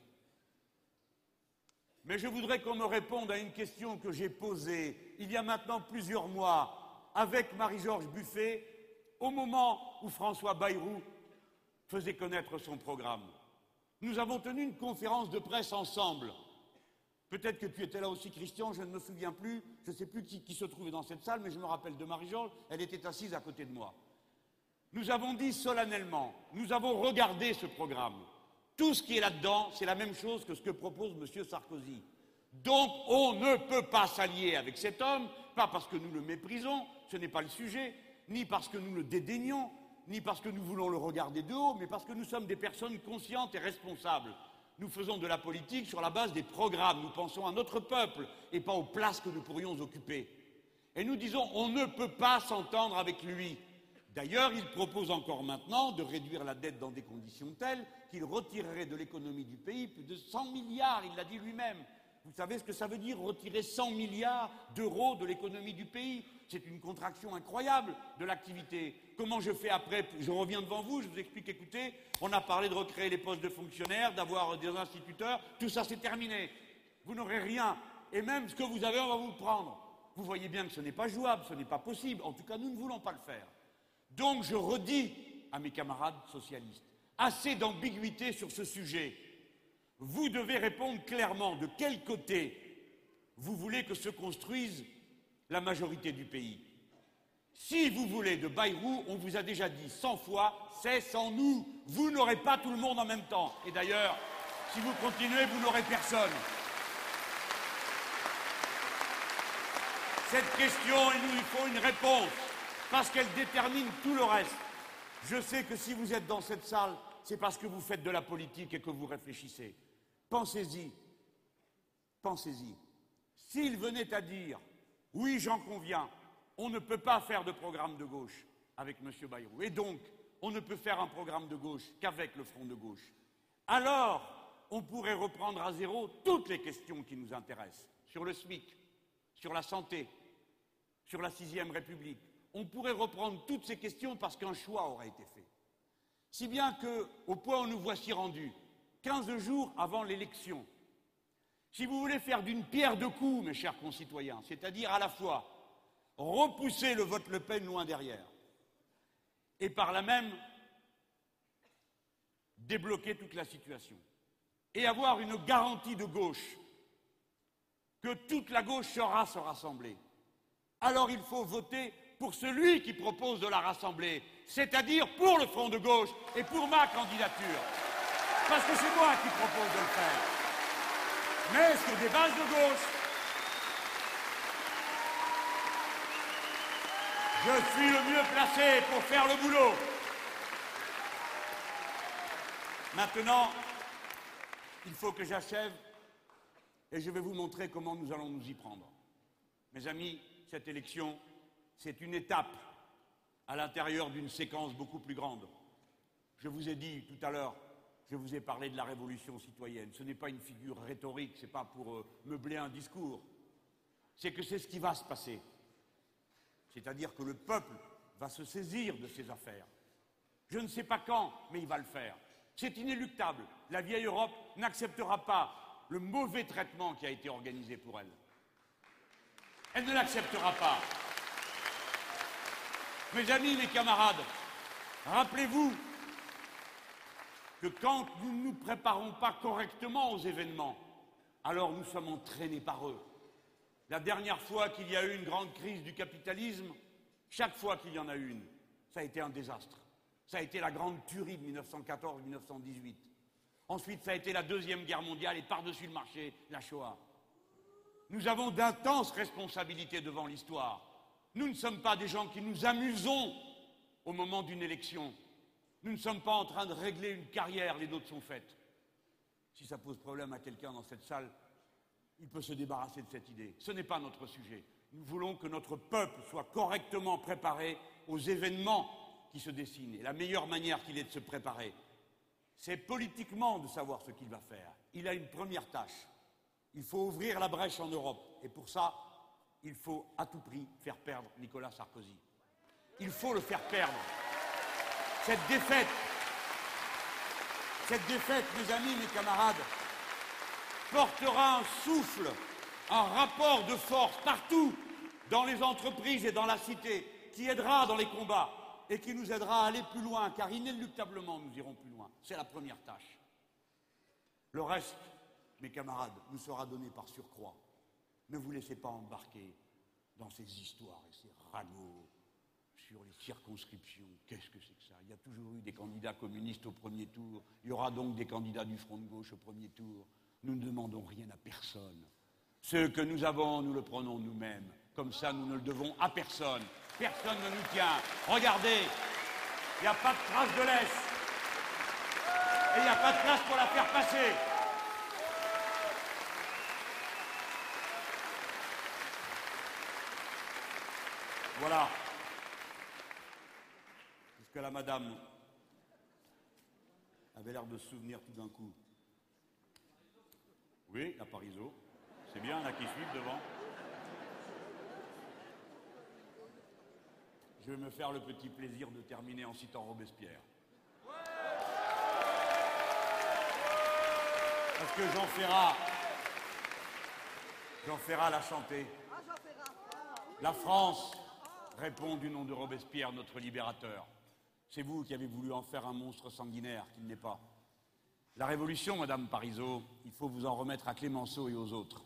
S2: Mais je voudrais qu'on me réponde à une question que j'ai posée il y a maintenant plusieurs mois avec Marie-Georges Buffet au moment où François Bayrou faisait connaître son programme. Nous avons tenu une conférence de presse ensemble. Peut-être que tu étais là aussi, Christian, je ne me souviens plus, je ne sais plus qui, se trouvait dans cette salle, mais je me rappelle de Marie-Georges, elle était assise à côté de moi. Nous avons dit solennellement, nous avons regardé ce programme. Tout ce qui est là-dedans, c'est la même chose que ce que propose M. Sarkozy. Donc on ne peut pas s'allier avec cet homme, pas parce que nous le méprisons, ce n'est pas le sujet, ni parce que nous le dédaignons, ni parce que nous voulons le regarder de haut, mais parce que nous sommes des personnes conscientes et responsables. Nous faisons de la politique sur la base des programmes, nous pensons à notre peuple et pas aux places que nous pourrions occuper. Et nous disons on ne peut pas s'entendre avec lui. D'ailleurs, il propose encore maintenant de réduire la dette dans des conditions telles qu'il retirerait de l'économie du pays plus de 100 milliards, il l'a dit lui-même. Vous savez ce que ça veut dire, retirer 100 milliards d'euros de l'économie du pays? C'est une contraction incroyable de l'activité. Comment je fais après? Je reviens devant vous, je vous explique, écoutez, on a parlé de recréer les postes de fonctionnaires, d'avoir des instituteurs, tout ça c'est terminé. Vous n'aurez rien. Et même ce que vous avez, on va vous le prendre. Vous voyez bien que ce n'est pas jouable, ce n'est pas possible. En tout cas, nous ne voulons pas le faire. Donc je redis à mes camarades socialistes, assez d'ambiguïté sur ce sujet. Vous devez répondre clairement de quel côté vous voulez que se construise la majorité du pays. Si vous voulez de Bayrou, on vous a déjà dit cent fois, c'est sans nous. Vous n'aurez pas tout le monde en même temps. Et d'ailleurs, si vous continuez, vous n'aurez personne. Cette question, il nous faut une réponse parce qu'elle détermine tout le reste. Je sais que si vous êtes dans cette salle, c'est parce que vous faites de la politique et que vous réfléchissez. Pensez-y. Pensez-y. S'il venait à dire, oui, j'en conviens, on ne peut pas faire de programme de gauche avec M. Bayrou, et donc on ne peut faire un programme de gauche qu'avec le Front de gauche, alors on pourrait reprendre à zéro toutes les questions qui nous intéressent, sur le SMIC, sur la santé, sur la sixième République, on pourrait reprendre toutes ces questions parce qu'un choix aurait été fait. Si bien que, au point où nous voici rendus, 15 jours avant l'élection, si vous voulez faire d'une pierre deux coups, mes chers concitoyens, c'est-à-dire à la fois repousser le vote Le Pen loin derrière, et par là même débloquer toute la situation et avoir une garantie de gauche que toute la gauche sera se rassembler, alors il faut voter pour celui qui propose de la rassembler, c'est-à-dire pour le Front de gauche et pour ma candidature. Parce que c'est moi qui propose de le faire. Mais sur des bases de gauche? Je suis le mieux placé pour faire le boulot. Maintenant, il faut que j'achève et je vais vous montrer comment nous allons nous y prendre. Mes amis, cette élection, c'est une étape à l'intérieur d'une séquence beaucoup plus grande. Je vous ai dit tout à l'heure, je vous ai parlé de la révolution citoyenne. Ce n'est pas une figure rhétorique, ce n'est pas pour euh, meubler un discours. C'est que c'est ce qui va se passer. C'est-à-dire que le peuple va se saisir de ses affaires. Je ne sais pas quand, mais il va le faire. C'est inéluctable. La vieille Europe n'acceptera pas le mauvais traitement qui a été organisé pour elle. Elle ne l'acceptera pas. Mes amis, mes camarades, rappelez-vous que quand nous ne nous préparons pas correctement aux événements, alors nous sommes entraînés par eux. La dernière fois qu'il y a eu une grande crise du capitalisme, chaque fois qu'il y en a une, ça a été un désastre. Ça a été la grande tuerie de 1914-1918. Ensuite, ça a été la Deuxième Guerre mondiale et par-dessus le marché, la Shoah. Nous avons d'intenses responsabilités devant l'histoire. Nous ne sommes pas des gens qui nous amusons au moment d'une élection. Nous ne sommes pas en train de régler une carrière, les nôtres sont faites. Si ça pose problème à quelqu'un dans cette salle, il peut se débarrasser de cette idée. Ce n'est pas notre sujet. Nous voulons que notre peuple soit correctement préparé aux événements qui se dessinent. Et la meilleure manière qu'il ait de se préparer, c'est politiquement de savoir ce qu'il va faire. Il a une première tâche. Il faut ouvrir la brèche en Europe. Et pour ça, il faut à tout prix faire perdre Nicolas Sarkozy. Il faut le faire perdre. Cette défaite, cette défaite, mes amis, mes camarades, portera un souffle, un rapport de force partout, dans les entreprises et dans la cité, qui aidera dans les combats et qui nous aidera à aller plus loin, car inéluctablement nous irons plus loin. C'est la première tâche. Le reste, mes camarades, nous sera donné par surcroît. Ne vous laissez pas embarquer dans ces histoires et ces ragots sur les circonscriptions. Qu'est-ce que c'est que ça? Il y a toujours eu des candidats communistes au premier tour. Il y aura donc des candidats du Front de gauche au premier tour. Nous ne demandons rien à personne. Ce que nous avons, nous le prenons nous-mêmes. Comme ça, nous ne le devons à personne. Personne ne nous tient. Regardez, il n'y a pas de trace de laisse. Et il n'y a pas de place pour la faire passer. Voilà. Puisque la madame avait l'air de se souvenir tout d'un coup. Oui, la Pariso. C'est bien, là qui suivent devant. Je vais me faire le petit plaisir de terminer en citant Robespierre. Parce que Jean Ferrat, Jean Ferrat l'a chanté. La France répond du nom de Robespierre, notre libérateur. C'est vous qui avez voulu en faire un monstre sanguinaire qu'il n'est pas. La révolution, Madame Parisot, il faut vous en remettre à Clémenceau et aux autres.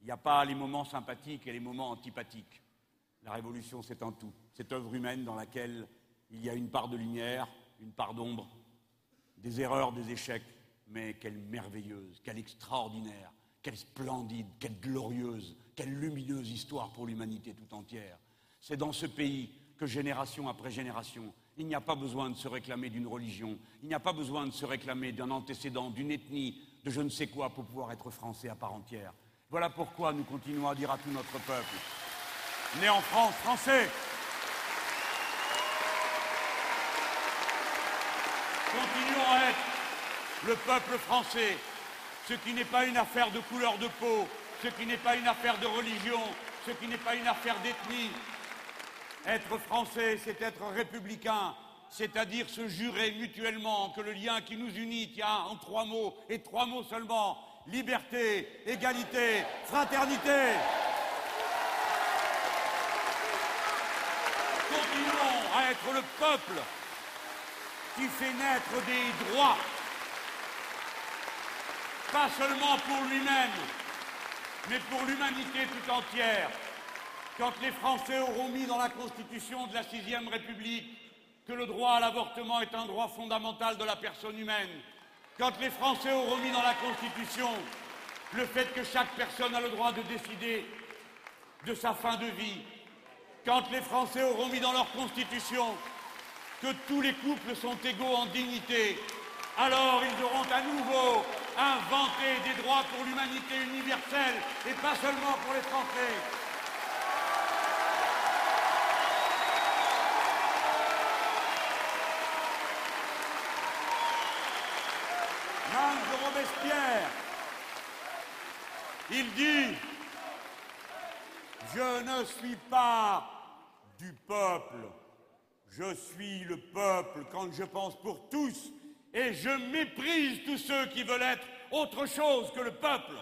S2: Il n'y a pas les moments sympathiques et les moments antipathiques. La révolution, c'est un tout. Cette œuvre humaine dans laquelle il y a une part de lumière, une part d'ombre, des erreurs, des échecs, mais quelle merveilleuse, quelle extraordinaire, quelle splendide, quelle glorieuse, quelle lumineuse histoire pour l'humanité tout entière. C'est dans ce pays que génération après génération, il n'y a pas besoin de se réclamer d'une religion, il n'y a pas besoin de se réclamer d'un antécédent, d'une ethnie, de je ne sais quoi pour pouvoir être français à part entière. Voilà pourquoi nous continuons à dire à tout notre peuple, né en France, français, continuons à être le peuple français, ce qui n'est pas une affaire de couleur de peau, ce qui n'est pas une affaire de religion, ce qui n'est pas une affaire d'ethnie, être français, c'est être républicain, c'est-à-dire se jurer mutuellement que le lien qui nous unit tient en trois mots, et trois mots seulement, liberté, égalité, fraternité. Continuons à être le peuple qui fait naître des droits pas seulement pour lui-même, mais pour l'humanité tout entière. Quand les Français auront mis dans la Constitution de la Sixième République que le droit à l'avortement est un droit fondamental de la personne humaine, quand les Français auront mis dans la Constitution le fait que chaque personne a le droit de décider de sa fin de vie, quand les Français auront mis dans leur Constitution que tous les couples sont égaux en dignité, alors ils auront à nouveau inventé des droits pour l'humanité universelle et pas seulement pour les Français. de Robespierre, il dit Je ne suis pas du peuple, je suis le peuple quand je pense pour tous et je méprise tous ceux qui veulent être autre chose que le peuple.